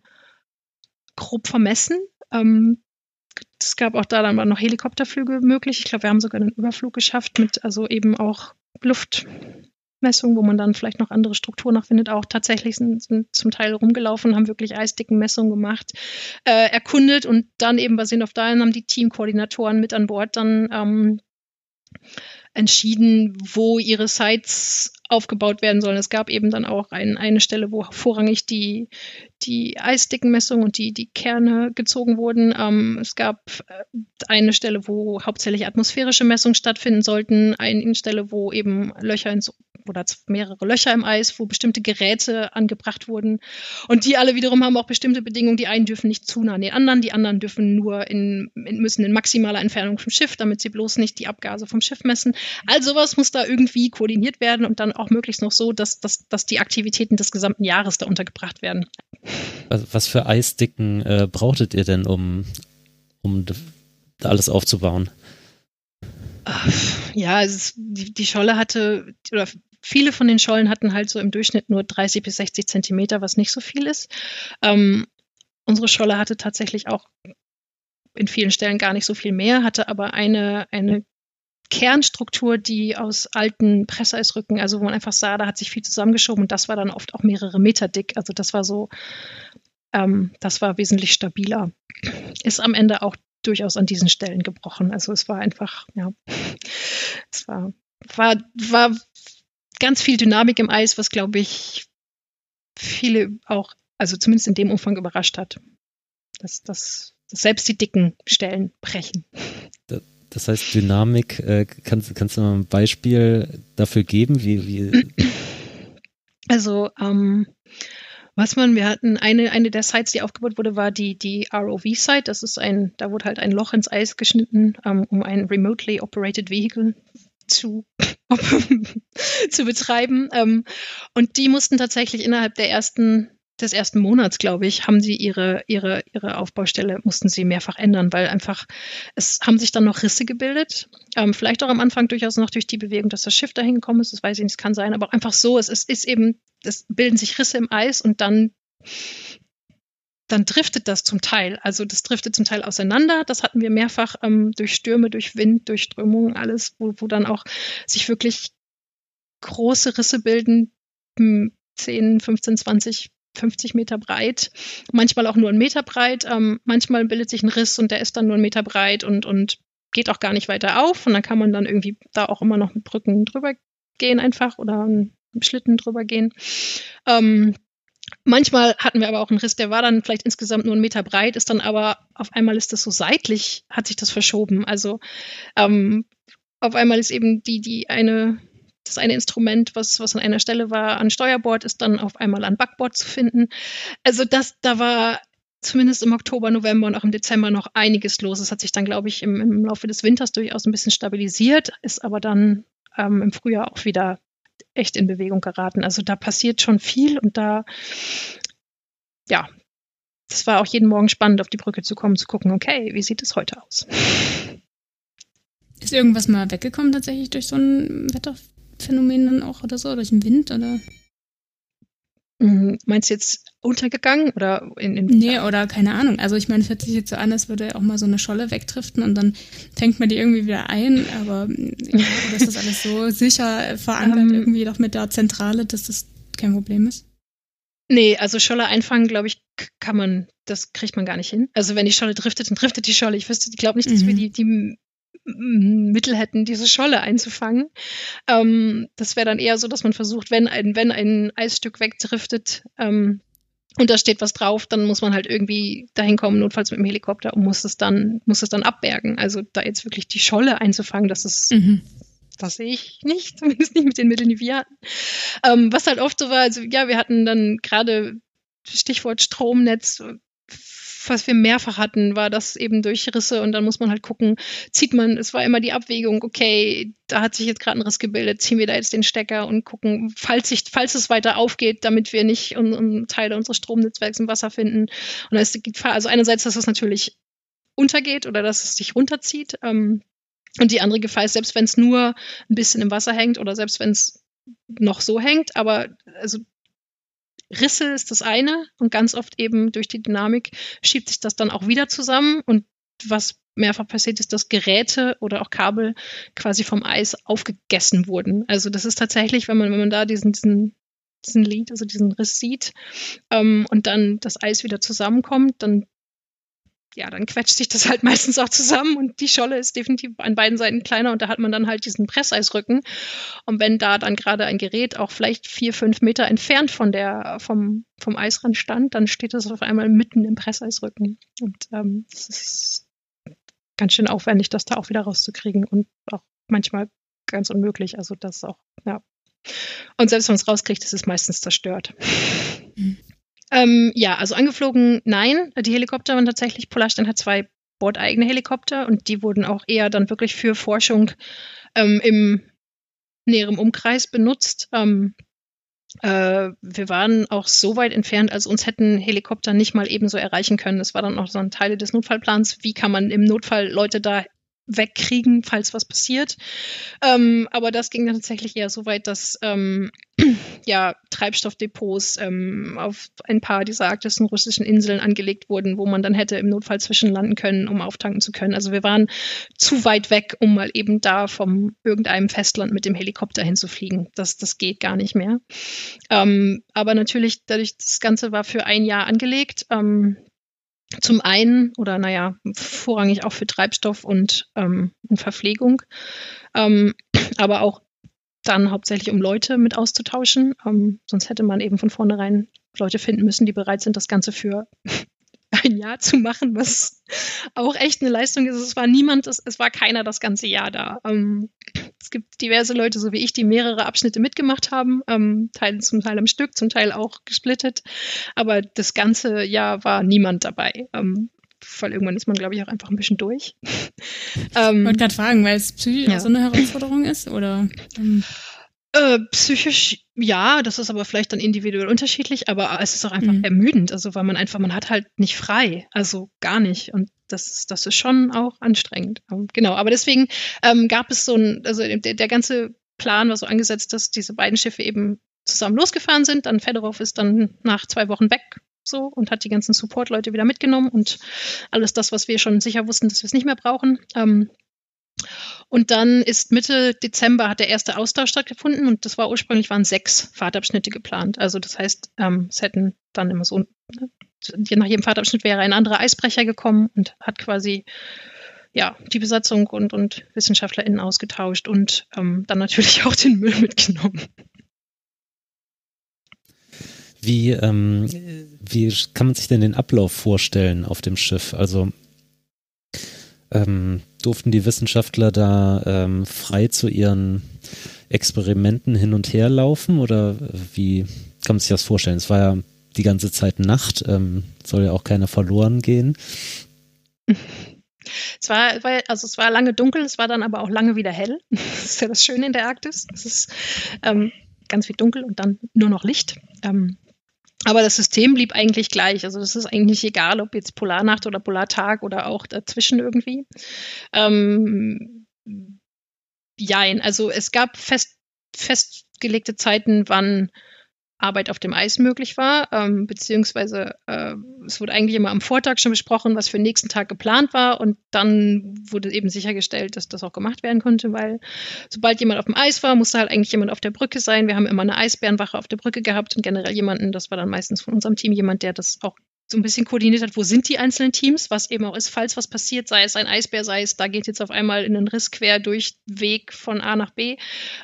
grob vermessen. Ähm, es gab auch da dann noch Helikopterflüge möglich. Ich glaube, wir haben sogar einen Überflug geschafft mit also eben auch Luftmessungen, wo man dann vielleicht noch andere Strukturen noch findet. Auch tatsächlich sind, sind zum Teil rumgelaufen, haben wirklich eisdicken Messungen gemacht, äh, erkundet und dann eben basierend auf dahin haben die Teamkoordinatoren mit an Bord dann ähm, entschieden, wo ihre Sites aufgebaut werden sollen. Es gab eben dann auch ein, eine Stelle, wo vorrangig die, die Eisdickenmessung und die, die Kerne gezogen wurden. Ähm, es gab äh, eine Stelle, wo hauptsächlich atmosphärische Messungen stattfinden sollten, eine Stelle, wo eben Löcher ins oder mehrere Löcher im Eis, wo bestimmte Geräte angebracht wurden. Und die alle wiederum haben auch bestimmte Bedingungen. Die einen dürfen nicht zu nah an den anderen, die anderen dürfen nur in, müssen in maximaler Entfernung vom Schiff, damit sie bloß nicht die Abgase vom Schiff messen. All sowas muss da irgendwie koordiniert werden und dann auch möglichst noch so, dass, dass, dass die Aktivitäten des gesamten Jahres da untergebracht werden. Was, für Eisdicken äh, brauchtet ihr denn, um, um da alles aufzubauen? Ja, ist, die, die Scholle hatte, oder viele von den Schollen hatten halt so im Durchschnitt nur 30 bis 60 Zentimeter, was nicht so viel ist. Ähm, unsere Scholle hatte tatsächlich auch in vielen Stellen gar nicht so viel mehr, hatte aber eine, eine Kernstruktur, die aus alten Presseisrücken, also wo man einfach sah, da hat sich viel zusammengeschoben und das war dann oft auch mehrere Meter dick. Also das war so, ähm, das war wesentlich stabiler. Ist am Ende auch durchaus an diesen Stellen gebrochen. Also es war einfach, ja, es war, war, war ganz viel Dynamik im Eis, was glaube ich viele auch, also zumindest in dem Umfang überrascht hat. Dass, dass, dass selbst die dicken Stellen brechen. Das heißt, Dynamik, äh, kannst, kannst du mal ein Beispiel dafür geben? Wie, wie? (clears throat) Also, ähm, was man, wir hatten eine, eine der Sites, die aufgebaut wurde, war die, die ROV-Site. Das ist ein, da wurde halt ein Loch ins Eis geschnitten, ähm, um ein remotely operated vehicle zu, (laughs) zu betreiben. Ähm, und die mussten tatsächlich innerhalb der ersten des ersten Monats, glaube ich, haben sie ihre, ihre, ihre Aufbaustelle, mussten sie mehrfach ändern, weil einfach, es haben sich dann noch Risse gebildet. Ähm, vielleicht auch am Anfang durchaus noch durch die Bewegung, dass das Schiff dahin gekommen ist, das weiß ich nicht, kann sein, aber auch einfach so, es, es ist eben, es bilden sich Risse im Eis und dann dann driftet das zum Teil. Also das driftet zum Teil auseinander. Das hatten wir mehrfach ähm, durch Stürme, durch Wind, durch Strömungen, alles, wo, wo dann auch sich wirklich große Risse bilden, 10, 15, 20, 50 Meter breit, manchmal auch nur einen Meter breit. Ähm, manchmal bildet sich ein Riss und der ist dann nur einen Meter breit und, und geht auch gar nicht weiter auf. Und dann kann man dann irgendwie da auch immer noch mit Brücken drüber gehen einfach oder mit Schlitten drüber gehen. Ähm, Manchmal hatten wir aber auch einen Riss, der war dann vielleicht insgesamt nur einen Meter breit, ist dann aber auf einmal ist das so seitlich, hat sich das verschoben. Also ähm, auf einmal ist eben die, die eine, das eine Instrument, was, was an einer Stelle war, an Steuerbord, ist dann auf einmal an Backbord zu finden. Also das, da war zumindest im Oktober, November und auch im Dezember noch einiges los. Es hat sich dann, glaube ich, im, im Laufe des Winters durchaus ein bisschen stabilisiert, ist aber dann ähm, im Frühjahr auch wieder echt in Bewegung geraten. Also da passiert schon viel und da, ja, das war auch jeden Morgen spannend, auf die Brücke zu kommen, zu gucken, okay, wie sieht es heute aus? Ist irgendwas mal weggekommen tatsächlich durch so ein Wetterphänomen dann auch oder so, durch den Wind oder? Mhm. Meinst du jetzt untergegangen oder in, in Nee, oder keine Ahnung. Also ich meine, es hört sich jetzt so an, als würde auch mal so eine Scholle wegdriften und dann fängt man die irgendwie wieder ein, aber ja, ist das alles so (laughs) sicher verankert ähm. irgendwie doch mit der Zentrale, dass das kein Problem ist? Nee, also Scholle einfangen, glaube ich, kann man, das kriegt man gar nicht hin. Also wenn die Scholle driftet, dann driftet die Scholle. Ich wüsste, ich glaube nicht, dass mhm. wir die, die Mittel hätten, diese Scholle einzufangen. Ähm, das wäre dann eher so, dass man versucht, wenn ein, wenn ein Eisstück wegdriftet ähm, und da steht was drauf, dann muss man halt irgendwie dahin kommen, notfalls mit dem Helikopter und muss es dann, muss es dann abbergen. Also da jetzt wirklich die Scholle einzufangen, das ist, mhm. das sehe ich nicht, (laughs) zumindest nicht mit den Mitteln, die wir hatten. Ähm, was halt oft so war, also ja, wir hatten dann gerade Stichwort Stromnetz, was wir mehrfach hatten, war das eben durch Risse und dann muss man halt gucken, zieht man, es war immer die Abwägung, okay, da hat sich jetzt gerade ein Riss gebildet, ziehen wir da jetzt den Stecker und gucken, falls, sich, falls es weiter aufgeht, damit wir nicht un, un Teile unseres Stromnetzwerks im Wasser finden. Und da ist die Gefahr, also einerseits, dass es natürlich untergeht oder dass es sich runterzieht. Ähm, und die andere Gefahr ist, selbst wenn es nur ein bisschen im Wasser hängt oder selbst wenn es noch so hängt, aber also Risse ist das eine und ganz oft eben durch die Dynamik schiebt sich das dann auch wieder zusammen und was mehrfach passiert ist, dass Geräte oder auch Kabel quasi vom Eis aufgegessen wurden. Also das ist tatsächlich, wenn man, wenn man da diesen, diesen, diesen Lied, also diesen Riss sieht ähm, und dann das Eis wieder zusammenkommt, dann ja, dann quetscht sich das halt (laughs) meistens auch zusammen und die Scholle ist definitiv an beiden Seiten kleiner und da hat man dann halt diesen Presseisrücken. Und wenn da dann gerade ein Gerät auch vielleicht vier, fünf Meter entfernt von der, vom, vom Eisrand stand, dann steht es auf einmal mitten im Presseisrücken. Und ähm, es ist ganz schön aufwendig, das da auch wieder rauszukriegen und auch manchmal ganz unmöglich. Also das auch, ja. Und selbst wenn es rauskriegt, ist es meistens zerstört. Mhm. Ähm, ja, also angeflogen, nein. Die Helikopter waren tatsächlich, Polarstern hat zwei bordeigene Helikopter und die wurden auch eher dann wirklich für Forschung ähm, im näheren Umkreis benutzt. Ähm, äh, wir waren auch so weit entfernt, als uns hätten Helikopter nicht mal ebenso erreichen können. Das war dann auch so ein Teil des Notfallplans. Wie kann man im Notfall Leute da wegkriegen, falls was passiert. Ähm, aber das ging dann tatsächlich eher so weit, dass ähm, (clears throat) ja, Treibstoffdepots ähm, auf ein paar dieser arktischen russischen Inseln angelegt wurden, wo man dann hätte im Notfall zwischenlanden können, um auftanken zu können. Also wir waren zu weit weg, um mal eben da vom irgendeinem Festland mit dem Helikopter hinzufliegen. Das, das geht gar nicht mehr. Ähm, aber natürlich, dadurch, das Ganze war für ein Jahr angelegt. Zum einen oder naja, vorrangig auch für Treibstoff und, ähm, und Verpflegung, ähm, aber auch dann hauptsächlich um Leute mit auszutauschen. Ähm, sonst hätte man eben von vornherein Leute finden müssen, die bereit sind, das Ganze für ein Jahr zu machen, was auch echt eine Leistung ist. Es war niemand, es, es war keiner das ganze Jahr da. Ähm, es gibt diverse Leute, so wie ich, die mehrere Abschnitte mitgemacht haben, ähm, Teil, zum Teil am Stück, zum Teil auch gesplittet. Aber das ganze Jahr war niemand dabei. Ähm, weil irgendwann ist man, glaube ich, auch einfach ein bisschen durch. ähm, ich wollte gerade fragen, weil es psychisch ja. so eine Herausforderung ist, oder? Ähm. Äh, psychisch ja, das ist aber vielleicht dann individuell unterschiedlich, aber es ist auch einfach mhm. ermüdend, also weil man einfach, man hat halt nicht frei, also gar nicht. Und das, das ist schon auch anstrengend. Ähm, genau, aber deswegen ähm, gab es so ein, also der, der ganze Plan war so angesetzt, dass diese beiden Schiffe eben zusammen losgefahren sind. Dann Fedorov ist dann nach zwei Wochen weg so und hat die ganzen Support-Leute wieder mitgenommen und alles das, was wir schon sicher wussten, dass wir es nicht mehr brauchen. Ähm, und dann ist Mitte Dezember hat der erste Austausch stattgefunden und das war ursprünglich waren sechs Fahrtabschnitte geplant. Also das heißt, ähm, es hätten dann immer so, ne, nach jedem Fahrtabschnitt wäre ein anderer Eisbrecher gekommen und hat quasi ja, die Besatzung und, und WissenschaftlerInnen ausgetauscht und ähm, dann natürlich (laughs) auch den Müll mitgenommen. Wie, ähm, wie kann man sich denn den Ablauf vorstellen auf dem Schiff? Also ähm, durften die Wissenschaftler da ähm, frei zu ihren Experimenten hin und her laufen oder wie kann man sich das vorstellen? Es war ja die ganze Zeit Nacht, ähm, soll ja auch keiner verloren gehen. Es war, also es war lange dunkel, es war dann aber auch lange wieder hell. (laughs) Das ist ja das Schöne in der Arktis. Es ist ähm, ganz viel dunkel und dann nur noch Licht. Ähm, aber das System blieb eigentlich gleich. Also das ist eigentlich egal, ob jetzt Polarnacht oder Polartag oder auch dazwischen irgendwie. Ähm, jein, also es gab fest, festgelegte Zeiten, wann Arbeit auf dem Eis möglich war, ähm, beziehungsweise äh, es wurde eigentlich immer am Vortag schon besprochen, was für den nächsten Tag geplant war und dann wurde eben sichergestellt, dass das auch gemacht werden konnte, weil sobald jemand auf dem Eis war, musste halt eigentlich jemand auf der Brücke sein. Wir haben immer eine Eisbärenwache auf der Brücke gehabt und generell jemanden, das war dann meistens von unserem Team jemand, der das auch so ein bisschen koordiniert hat, wo sind die einzelnen Teams, was eben auch ist, falls was passiert, sei es ein Eisbär, sei es, da geht jetzt auf einmal in einen Riss quer durch Weg von A nach B.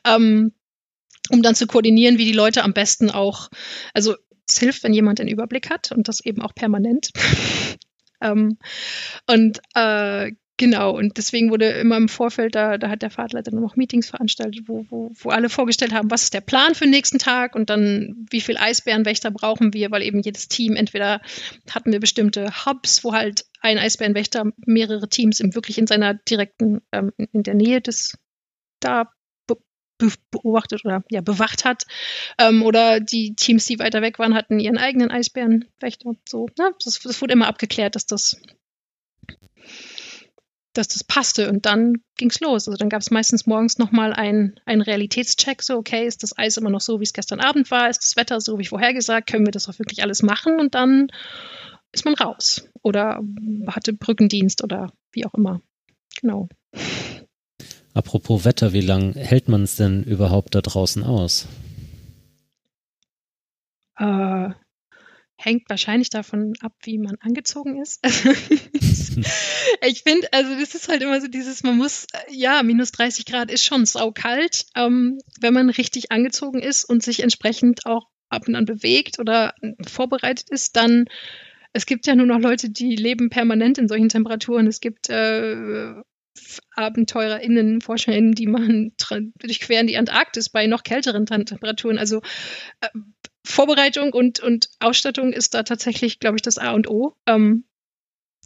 Ähm, um dann zu koordinieren, wie die Leute am besten auch, also es hilft, wenn jemand den Überblick hat und das eben auch permanent. (laughs) ähm, und äh, genau, und deswegen wurde immer im Vorfeld, da, da hat der Fahrtleiter noch Meetings veranstaltet, wo, wo, wo alle vorgestellt haben, was ist der Plan für den nächsten Tag und dann, wie viel Eisbärenwächter brauchen wir, weil eben jedes Team, entweder hatten wir bestimmte Hubs, wo halt ein Eisbärenwächter mehrere Teams im, wirklich in seiner direkten, ähm, in der Nähe des da beobachtet oder ja, bewacht hat. Ähm, oder die Teams, die weiter weg waren, hatten ihren eigenen Eisbärenwächter. So, ne? das, das wurde immer abgeklärt, dass das dass das passte und dann ging's los. Also dann gab es meistens morgens nochmal einen Realitätscheck, so okay, ist das Eis immer noch so, wie es gestern Abend war, ist das Wetter so, wie vorhergesagt, können wir das auch wirklich alles machen und dann ist man raus oder hatte Brückendienst oder wie auch immer. Genau. Apropos Wetter, wie lange hält man es denn überhaupt da draußen aus? Äh, hängt wahrscheinlich davon ab, wie man angezogen ist. (laughs) ich finde, also das ist halt immer so dieses, man muss, ja, minus 30 Grad ist schon saukalt, ähm, wenn man richtig angezogen ist und sich entsprechend auch ab und an bewegt oder vorbereitet ist, dann es gibt ja nur noch Leute, die leben permanent in solchen Temperaturen. Es gibt äh, AbenteurerInnen, ForscherInnen, die machen, durchqueren die Antarktis bei noch kälteren Temperaturen. Also äh, Vorbereitung und, und Ausstattung ist da tatsächlich, glaube ich, das A und O. Ähm,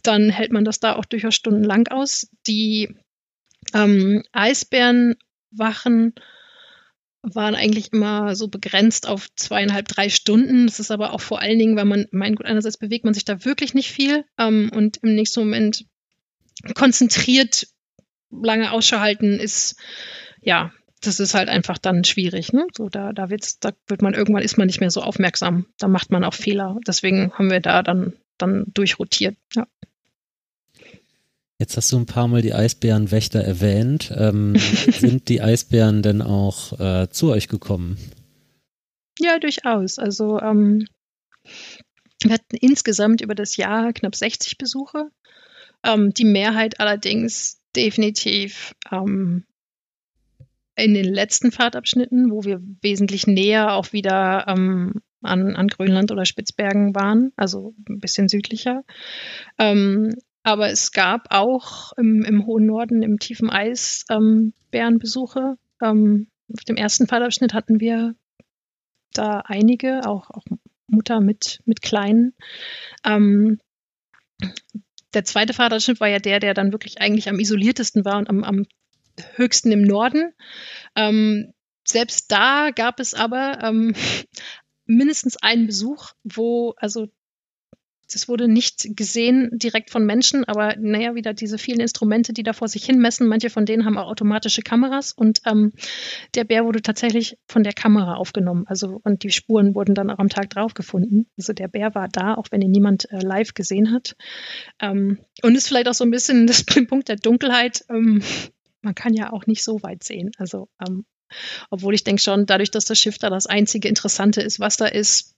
dann hält man das da auch durchaus stundenlang aus. Die ähm, Eisbärenwachen waren eigentlich immer so begrenzt auf zweieinhalb, drei Stunden. Das ist aber auch vor allen Dingen, weil man, mein gut, einerseits bewegt man sich da wirklich nicht viel ähm, und im nächsten Moment konzentriert lange Ausschau halten ist, ja, das ist halt einfach dann schwierig. Ne? So, da, da, wird's, da wird man irgendwann ist man nicht mehr so aufmerksam. Da macht man auch Fehler. Deswegen haben wir da dann, dann durchrotiert. Ja. Jetzt hast du ein paar Mal die Eisbärenwächter erwähnt. Ähm, (laughs) sind die Eisbären denn auch äh, zu euch gekommen? Ja, durchaus. Also ähm, wir hatten insgesamt über das Jahr knapp 60 Besuche. Ähm, die Mehrheit allerdings definitiv ähm, in den letzten Fahrtabschnitten, wo wir wesentlich näher auch wieder ähm, an, an Grönland oder Spitzbergen waren, also ein bisschen südlicher. Ähm, aber es gab auch im, im, hohen Norden, im tiefen Eis, ähm, Bärenbesuche. Ähm, auf dem ersten Fahrtabschnitt hatten wir da einige, auch, auch Mutter mit, mit Kleinen. Ähm, der zweite Fahrradschnitt war ja der, der dann wirklich eigentlich am isoliertesten war und am, am höchsten im Norden. Ähm, selbst da gab es aber ähm, (laughs) mindestens einen Besuch, wo, also es wurde nicht gesehen direkt von Menschen, aber naja, wieder diese vielen Instrumente, die da vor sich hin messen. Manche von denen haben auch automatische Kameras und ähm, der Bär wurde tatsächlich von der Kamera aufgenommen. Also und die Spuren wurden dann auch am Tag drauf gefunden. Also der Bär war da, auch wenn ihn niemand äh, live gesehen hat. Ähm, und ist vielleicht auch so ein bisschen das (laughs) Punkt der Dunkelheit. Ähm, man kann ja auch nicht so weit sehen. Also ähm, obwohl ich denke schon, dadurch, dass das Schiff da das einzige Interessante ist, was da ist,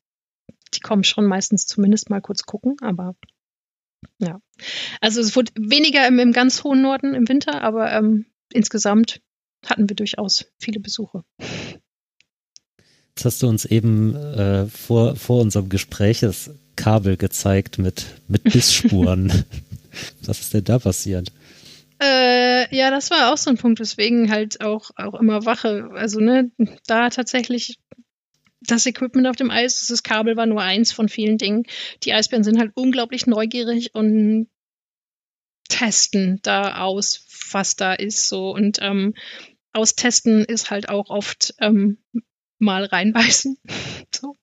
die kommen schon meistens zumindest mal kurz gucken, aber ja. Also es wurde weniger im, im ganz hohen Norden im Winter, aber ähm, insgesamt hatten wir durchaus viele Besuche. Jetzt hast du uns eben äh, vor, vor unserem Gespräch das Kabel gezeigt mit, mit (laughs) Bissspuren. Was ist denn da passiert? Äh, ja, das war auch so ein Punkt, weswegen halt auch, auch immer Wache, also ne, da tatsächlich das Equipment auf dem Eis, das Kabel war nur eins von vielen Dingen. Die Eisbären sind halt unglaublich neugierig und testen da aus, was da ist so und ähm, austesten ist halt auch oft ähm, mal reinbeißen. (laughs) so.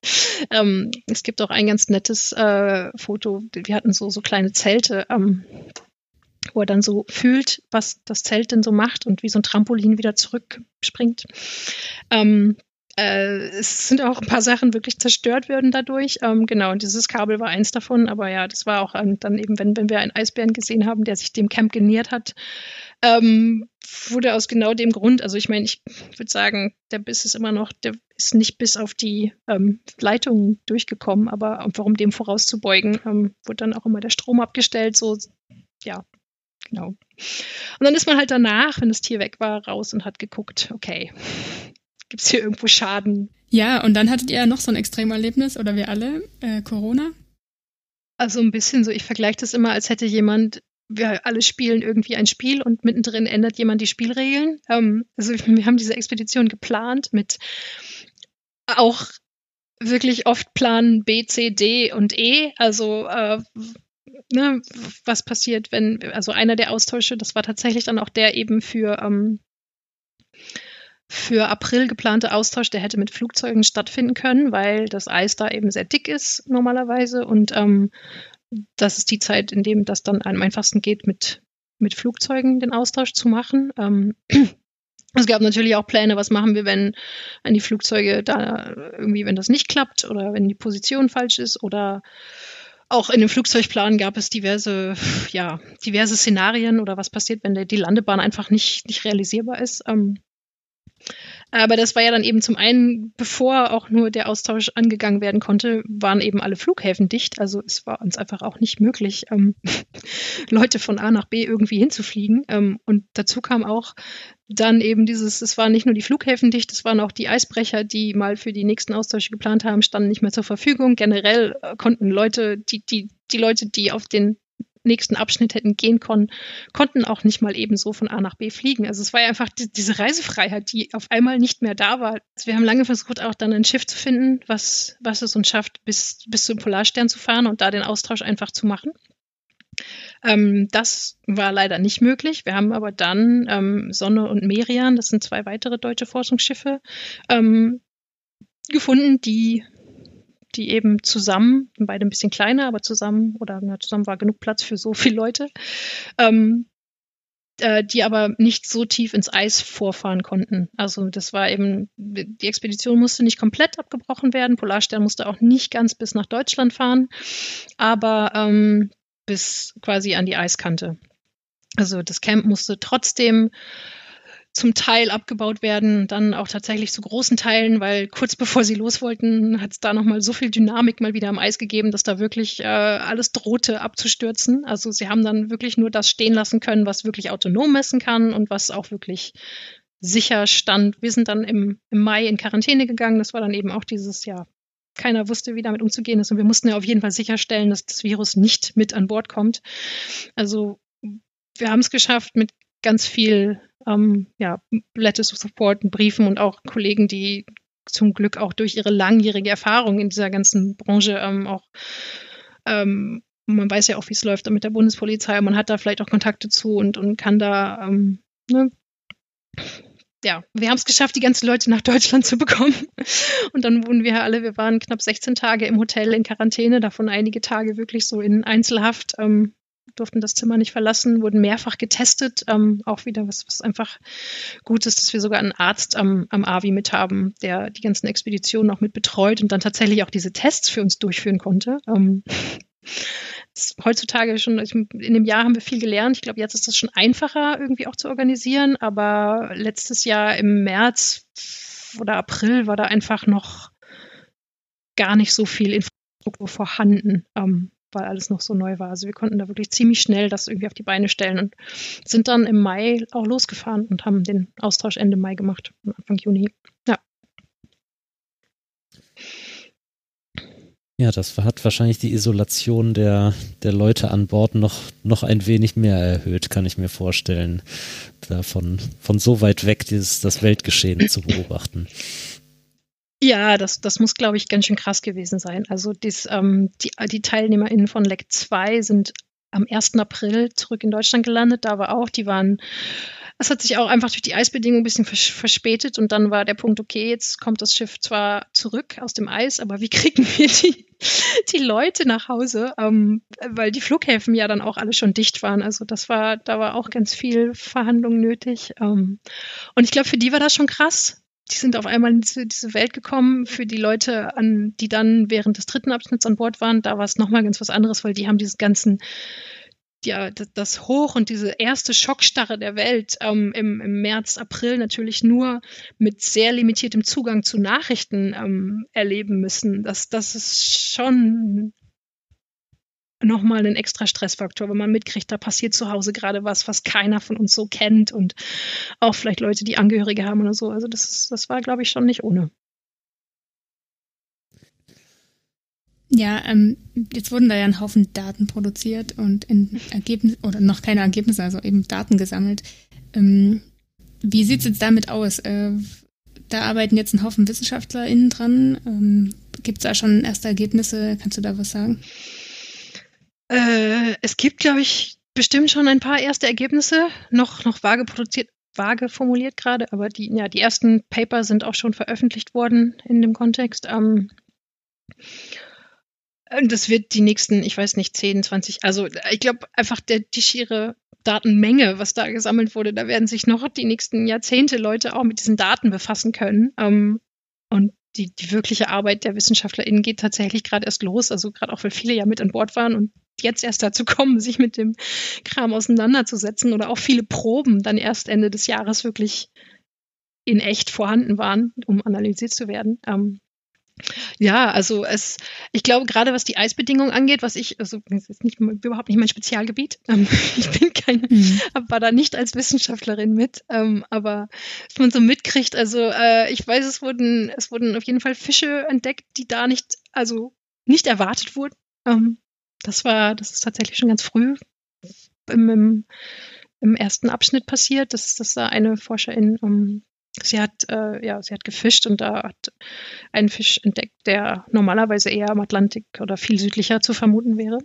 ähm, es gibt auch ein ganz nettes äh, Foto. Wir hatten so so kleine Zelte ähm, wo er dann so fühlt, was das Zelt denn so macht und wie so ein Trampolin wieder zurückspringt. Ähm, äh, es sind auch ein paar Sachen wirklich zerstört worden dadurch. Ähm, genau, und dieses Kabel war eins davon. Aber ja, das war auch ähm, dann eben, wenn, wenn wir einen Eisbären gesehen haben, der sich dem Camp genähert hat, ähm, wurde aus genau dem Grund, also ich meine, ich würde sagen, der Biss ist immer noch, der ist nicht bis auf die ähm, Leitung durchgekommen, aber warum dem vorauszubeugen, ähm, wurde dann auch immer der Strom abgestellt, so, ja, Genau. Und dann ist man halt danach, wenn das Tier weg war, raus und hat geguckt, okay, gibt es hier irgendwo Schaden? Ja, und dann hattet ihr noch so ein Extremerlebnis, oder wir alle, äh, Corona? Also ein bisschen so, ich vergleiche das immer, als hätte jemand, wir alle spielen irgendwie ein Spiel und mittendrin ändert jemand die Spielregeln. Ähm, also (laughs) wir haben diese Expedition geplant mit auch wirklich oft Plan B, C, D und E. Also äh, ne, was passiert, wenn, also einer der Austausche, das war tatsächlich dann auch der eben für, ähm, für April geplante Austausch, der hätte mit Flugzeugen stattfinden können, weil das Eis da eben sehr dick ist normalerweise und ähm, das ist die Zeit, in dem das dann am einfachsten geht, mit, mit Flugzeugen den Austausch zu machen. Ähm, (clears throat) es gab natürlich auch Pläne, was machen wir, wenn, wenn die Flugzeuge da irgendwie, wenn das nicht klappt oder wenn die Position falsch ist oder auch in dem Flugzeugplan gab es diverse, ja, diverse Szenarien oder was passiert, wenn die Landebahn einfach nicht, nicht realisierbar ist. Ähm, aber das war ja dann eben zum einen, bevor auch nur der Austausch angegangen werden konnte, waren eben alle Flughäfen dicht. Also es war uns einfach auch nicht möglich, ähm, (laughs) Leute von A nach B irgendwie hinzufliegen. Ähm, und dazu kam auch dann eben dieses, es waren nicht nur die Flughäfen dicht, es waren auch die Eisbrecher, die mal für die nächsten Austausche geplant haben, standen nicht mehr zur Verfügung. Generell äh, konnten Leute, die, die, die Leute, die auf den nächsten Abschnitt hätten gehen können, konnten auch nicht mal ebenso von A nach B fliegen. Also es war ja einfach die, diese Reisefreiheit, die auf einmal nicht mehr da war. Also wir haben lange versucht, auch dann ein Schiff zu finden, was, was es uns schafft, bis, bis zum Polarstern zu fahren und da den Austausch einfach zu machen. Ähm, das war leider nicht möglich. Wir haben aber dann ähm, Sonne und Merian, das sind zwei weitere deutsche Forschungsschiffe, ähm, gefunden, die die eben zusammen, beide ein bisschen kleiner, aber zusammen, oder na, zusammen war genug Platz für so viele Leute, ähm, äh, die aber nicht so tief ins Eis vorfahren konnten. Also das war eben, die Expedition musste nicht komplett abgebrochen werden, Polarstern musste auch nicht ganz bis nach Deutschland fahren, aber ähm, bis quasi an die Eiskante. Also das Camp musste trotzdem zum Teil abgebaut werden, dann auch tatsächlich zu großen Teilen, weil kurz bevor sie los wollten, hat es da nochmal so viel Dynamik mal wieder am Eis gegeben, dass da wirklich äh, alles drohte abzustürzen. Also sie haben dann wirklich nur das stehen lassen können, was wirklich autonom messen kann und was auch wirklich sicher stand. Wir sind dann im, im Mai in Quarantäne gegangen. Das war dann eben auch dieses Jahr. Keiner wusste, wie damit umzugehen ist. Und wir mussten ja auf jeden Fall sicherstellen, dass das Virus nicht mit an Bord kommt. Also wir haben es geschafft, mit ganz viel ähm, ja, Letters of Support, Briefen und auch Kollegen, die zum Glück auch durch ihre langjährige Erfahrung in dieser ganzen Branche ähm, auch ähm, man weiß ja auch, wie es läuft mit der Bundespolizei. Man hat da vielleicht auch Kontakte zu und, und kann da, ähm, ne, ja, wir haben es geschafft, die ganzen Leute nach Deutschland zu bekommen. Und dann wurden wir alle, wir waren knapp 16 Tage im Hotel in Quarantäne, davon einige Tage wirklich so in Einzelhaft, ähm, durften das Zimmer nicht verlassen, wurden mehrfach getestet. Ähm, auch wieder was, was einfach gut ist, dass wir sogar einen Arzt am, am AVI mit haben, der die ganzen Expeditionen auch mit betreut und dann tatsächlich auch diese Tests für uns durchführen konnte. Ähm, heutzutage schon, in dem Jahr haben wir viel gelernt. Ich glaube, jetzt ist das schon einfacher irgendwie auch zu organisieren, aber letztes Jahr im März oder April war da einfach noch gar nicht so viel Infrastruktur vorhanden, ähm, weil alles noch so neu war. Also wir konnten da wirklich ziemlich schnell das irgendwie auf die Beine stellen und sind dann im Mai auch losgefahren und haben den Austausch Ende Mai gemacht, Anfang Juni. Ja. Ja, das hat wahrscheinlich die Isolation der, der Leute an Bord noch, noch ein wenig mehr erhöht, kann ich mir vorstellen. Davon von so weit weg dieses, das Weltgeschehen zu beobachten. Ja, das, das muss, glaube ich, ganz schön krass gewesen sein. Also dies, ähm, die, die TeilnehmerInnen von LEC 2 sind am 1. April zurück in Deutschland gelandet. Da war auch, die waren es hat sich auch einfach durch die Eisbedingungen ein bisschen vers verspätet und dann war der Punkt, okay, jetzt kommt das Schiff zwar zurück aus dem Eis, aber wie (laughs) kriegen wir die, die Leute nach Hause? Ähm, weil die Flughäfen ja dann auch alle schon dicht waren. Also das war, da war auch ganz viel Verhandlung nötig. Ähm, und ich glaube, für die war das schon krass. Die sind auf einmal in diese, Welt gekommen. Für die Leute, an, die dann während des dritten Abschnitts an Bord waren, da war es nochmal ganz was anderes, weil die haben diese ganzen ja, das Hoch und diese erste Schockstarre der Welt ähm, im, im März, April natürlich nur mit sehr limitiertem Zugang zu Nachrichten ähm, erleben müssen. Das, das ist schon nochmal ein extra Stressfaktor, wenn man mitkriegt, da passiert zu Hause gerade was, was keiner von uns so kennt und auch vielleicht Leute, die Angehörige haben oder so. Also das, ist, das war, glaube ich, schon nicht ohne. Ja, ähm, jetzt wurden da ja ein Haufen Daten produziert und in Ergebnis oder noch keine Ergebnisse, also eben Daten gesammelt. Ähm, wie sieht's jetzt damit aus? Äh, da arbeiten jetzt ein Haufen WissenschaftlerInnen dran. Ähm, Gibt es da schon erste Ergebnisse? Kannst du da was sagen? Äh, es gibt, glaube ich, bestimmt schon ein paar erste Ergebnisse, noch, noch vage produziert, vage formuliert gerade, aber die, ja, die ersten Paper sind auch schon veröffentlicht worden in dem Kontext. Ähm, und das wird die nächsten, ich weiß nicht, 10, 20, also ich glaube einfach der, die schiere Datenmenge, was da gesammelt wurde, da werden sich noch die nächsten Jahrzehnte Leute auch mit diesen Daten befassen können. Ähm, und die, die wirkliche Arbeit der WissenschaftlerInnen geht tatsächlich gerade erst los, also gerade auch, weil viele ja mit an Bord waren und jetzt erst dazu kommen, (laughs) sich mit dem Kram auseinanderzusetzen oder auch viele Proben dann erst Ende des Jahres wirklich in echt vorhanden waren, um analysiert zu werden. Ähm, ja, also es, ich glaube, gerade was die Eisbedingungen angeht, was ich, also das ist nicht, überhaupt nicht mein Spezialgebiet. (laughs) Ähm, ich bin keine, mhm. war da nicht als Wissenschaftlerin mit, ähm, aber was man so mitkriegt, also äh, ich weiß, es wurden, es wurden auf jeden Fall Fische entdeckt, die da nicht, also nicht erwartet wurden. Ähm, das war, das ist tatsächlich schon ganz früh im, im, im ersten Abschnitt passiert, dass, dass da eine Forscherin um, Sie hat, äh, ja, sie hat gefischt und da hat einen Fisch entdeckt, der normalerweise eher am Atlantik oder viel südlicher zu vermuten wäre.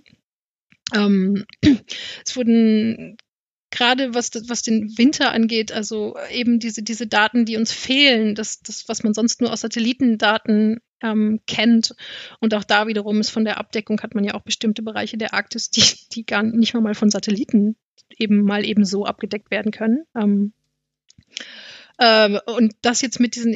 Ähm, (clears throat) es wurden gerade was, was den Winter angeht, also eben diese, diese Daten, die uns fehlen, das, das, was man sonst nur aus Satellitendaten ähm, kennt. Und auch da wiederum ist von der Abdeckung hat man ja auch bestimmte Bereiche der Arktis, die, die gar nicht mal von Satelliten eben mal eben so abgedeckt werden können. Ähm, ähm, und das jetzt mit diesen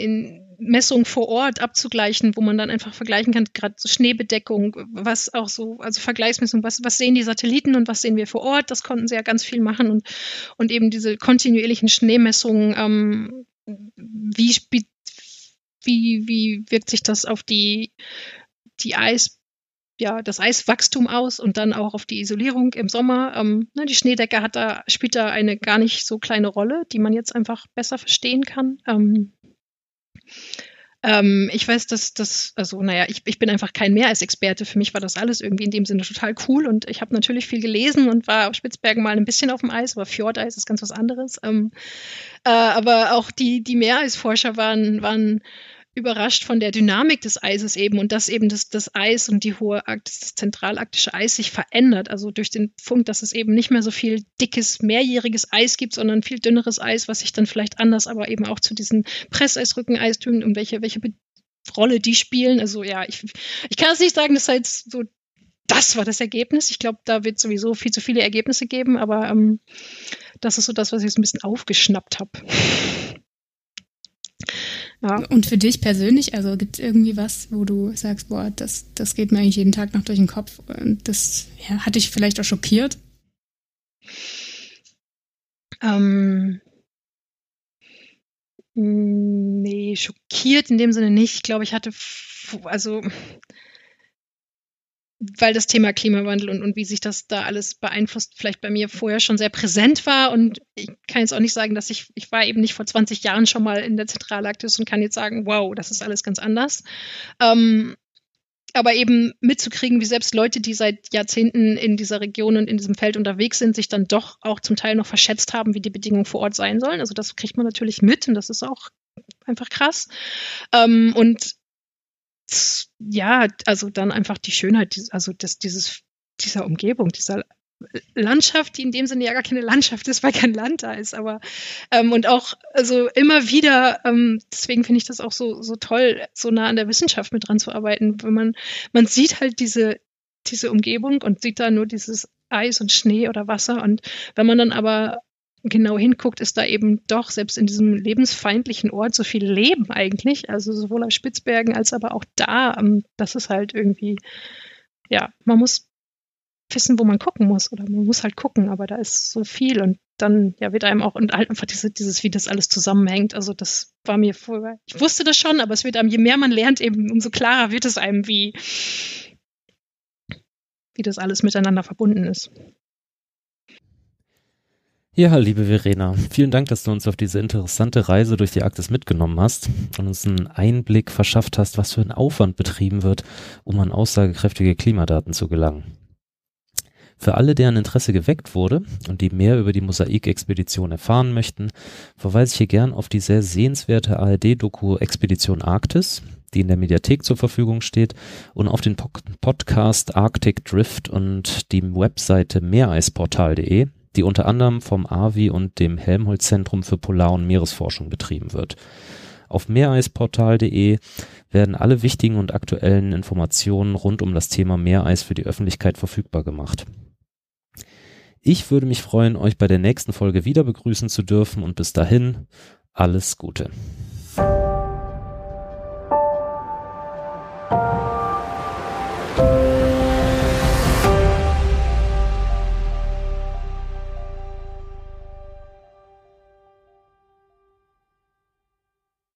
Messungen vor Ort abzugleichen, wo man dann einfach vergleichen kann, gerade so Schneebedeckung, was auch so, also Vergleichsmessung, was, was sehen die Satelliten und was sehen wir vor Ort, das konnten sie ja ganz viel machen und, und eben diese kontinuierlichen Schneemessungen, ähm, wie, wie, wie wirkt sich das auf die, die Eis, ja, das Eiswachstum aus und dann auch auf die Isolierung im Sommer. Ähm, ne, die Schneedecke hat da, spielt da eine gar nicht so kleine Rolle, die man jetzt einfach besser verstehen kann. Ähm, ähm, ich weiß, dass das, also naja, ich, ich bin einfach kein Meeresexperte. Für mich war das alles irgendwie in dem Sinne total cool und ich habe natürlich viel gelesen und war auf Spitzbergen mal ein bisschen auf dem Eis, aber Fjordeis ist ganz was anderes. Ähm, äh, aber auch die, die Meereisforscher waren, waren überrascht von der Dynamik des Eises eben und dass eben das, das Eis und die hohe Arktis, das zentralarktische Eis sich verändert. Also durch den Funk, dass es eben nicht mehr so viel dickes, mehrjähriges Eis gibt, sondern viel dünneres Eis, was sich dann vielleicht anders, aber eben auch zu diesen Presseisrücken-Eistümen und welche, welche Rolle die spielen. Also ja, ich, ich kann es nicht sagen, das halt so, das war das Ergebnis. Ich glaube, da wird sowieso viel zu viele Ergebnisse geben, aber ähm, das ist so das, was ich so ein bisschen aufgeschnappt habe. Ja. Und für dich persönlich, also gibt es irgendwie was, wo du sagst, boah, das, das geht mir eigentlich jeden Tag noch durch den Kopf und das ja, hat dich vielleicht auch schockiert? Ähm, nee, schockiert in dem Sinne nicht. Ich glaube, ich hatte, also weil das Thema Klimawandel und, und wie sich das da alles beeinflusst, vielleicht bei mir vorher schon sehr präsent war. Und ich kann jetzt auch nicht sagen, dass ich, ich war eben nicht vor 20 Jahren schon mal in der Zentralarktis und kann jetzt sagen, wow, das ist alles ganz anders. Ähm, aber eben mitzukriegen, wie selbst Leute, die seit Jahrzehnten in dieser Region und in diesem Feld unterwegs sind, sich dann doch auch zum Teil noch verschätzt haben, wie die Bedingungen vor Ort sein sollen. Also das kriegt man natürlich mit und das ist auch einfach krass. Ähm, und ja, also dann einfach die Schönheit, also das, dieses, dieser Umgebung, dieser Landschaft, die in dem Sinne ja gar keine Landschaft ist, weil kein Land da ist, aber ähm, und auch also immer wieder, ähm, deswegen finde ich das auch so so toll, so nah an der Wissenschaft mit dran zu arbeiten, wenn man man sieht halt diese diese Umgebung und sieht da nur dieses Eis und Schnee oder Wasser und wenn man dann aber genau hinguckt, ist da eben doch selbst in diesem lebensfeindlichen Ort so viel Leben eigentlich. Also sowohl auf Spitzbergen als aber auch da. Ähm, das ist halt irgendwie, ja, man muss wissen, wo man gucken muss oder man muss halt gucken, aber da ist so viel und dann ja wird einem auch und halt einfach diese, dieses, wie das alles zusammenhängt. Also das war mir vorher, ich wusste das schon, aber es wird einem, je mehr man lernt, eben umso klarer wird es einem, wie, wie das alles miteinander verbunden ist. Ja, liebe Verena, vielen Dank, dass du uns auf diese interessante Reise durch die Arktis mitgenommen hast und uns einen Einblick verschafft hast, was für ein Aufwand betrieben wird, um an aussagekräftige Klimadaten zu gelangen. Für alle, deren Interesse geweckt wurde und die mehr über die Mosaik-Expedition erfahren möchten, verweise ich hier gern auf die sehr sehenswerte ARD-Doku Expedition Arktis, die in der Mediathek zur Verfügung steht, und auf den Podcast Arctic Drift und die Webseite meereisportal.de, die unter anderem vom AVI und dem Helmholtz-Zentrum für Polar- und Meeresforschung betrieben wird. Auf meereisportal.de werden alle wichtigen und aktuellen Informationen rund um das Thema Meereis für die Öffentlichkeit verfügbar gemacht. Ich würde mich freuen, euch bei der nächsten Folge wieder begrüßen zu dürfen und bis dahin alles Gute.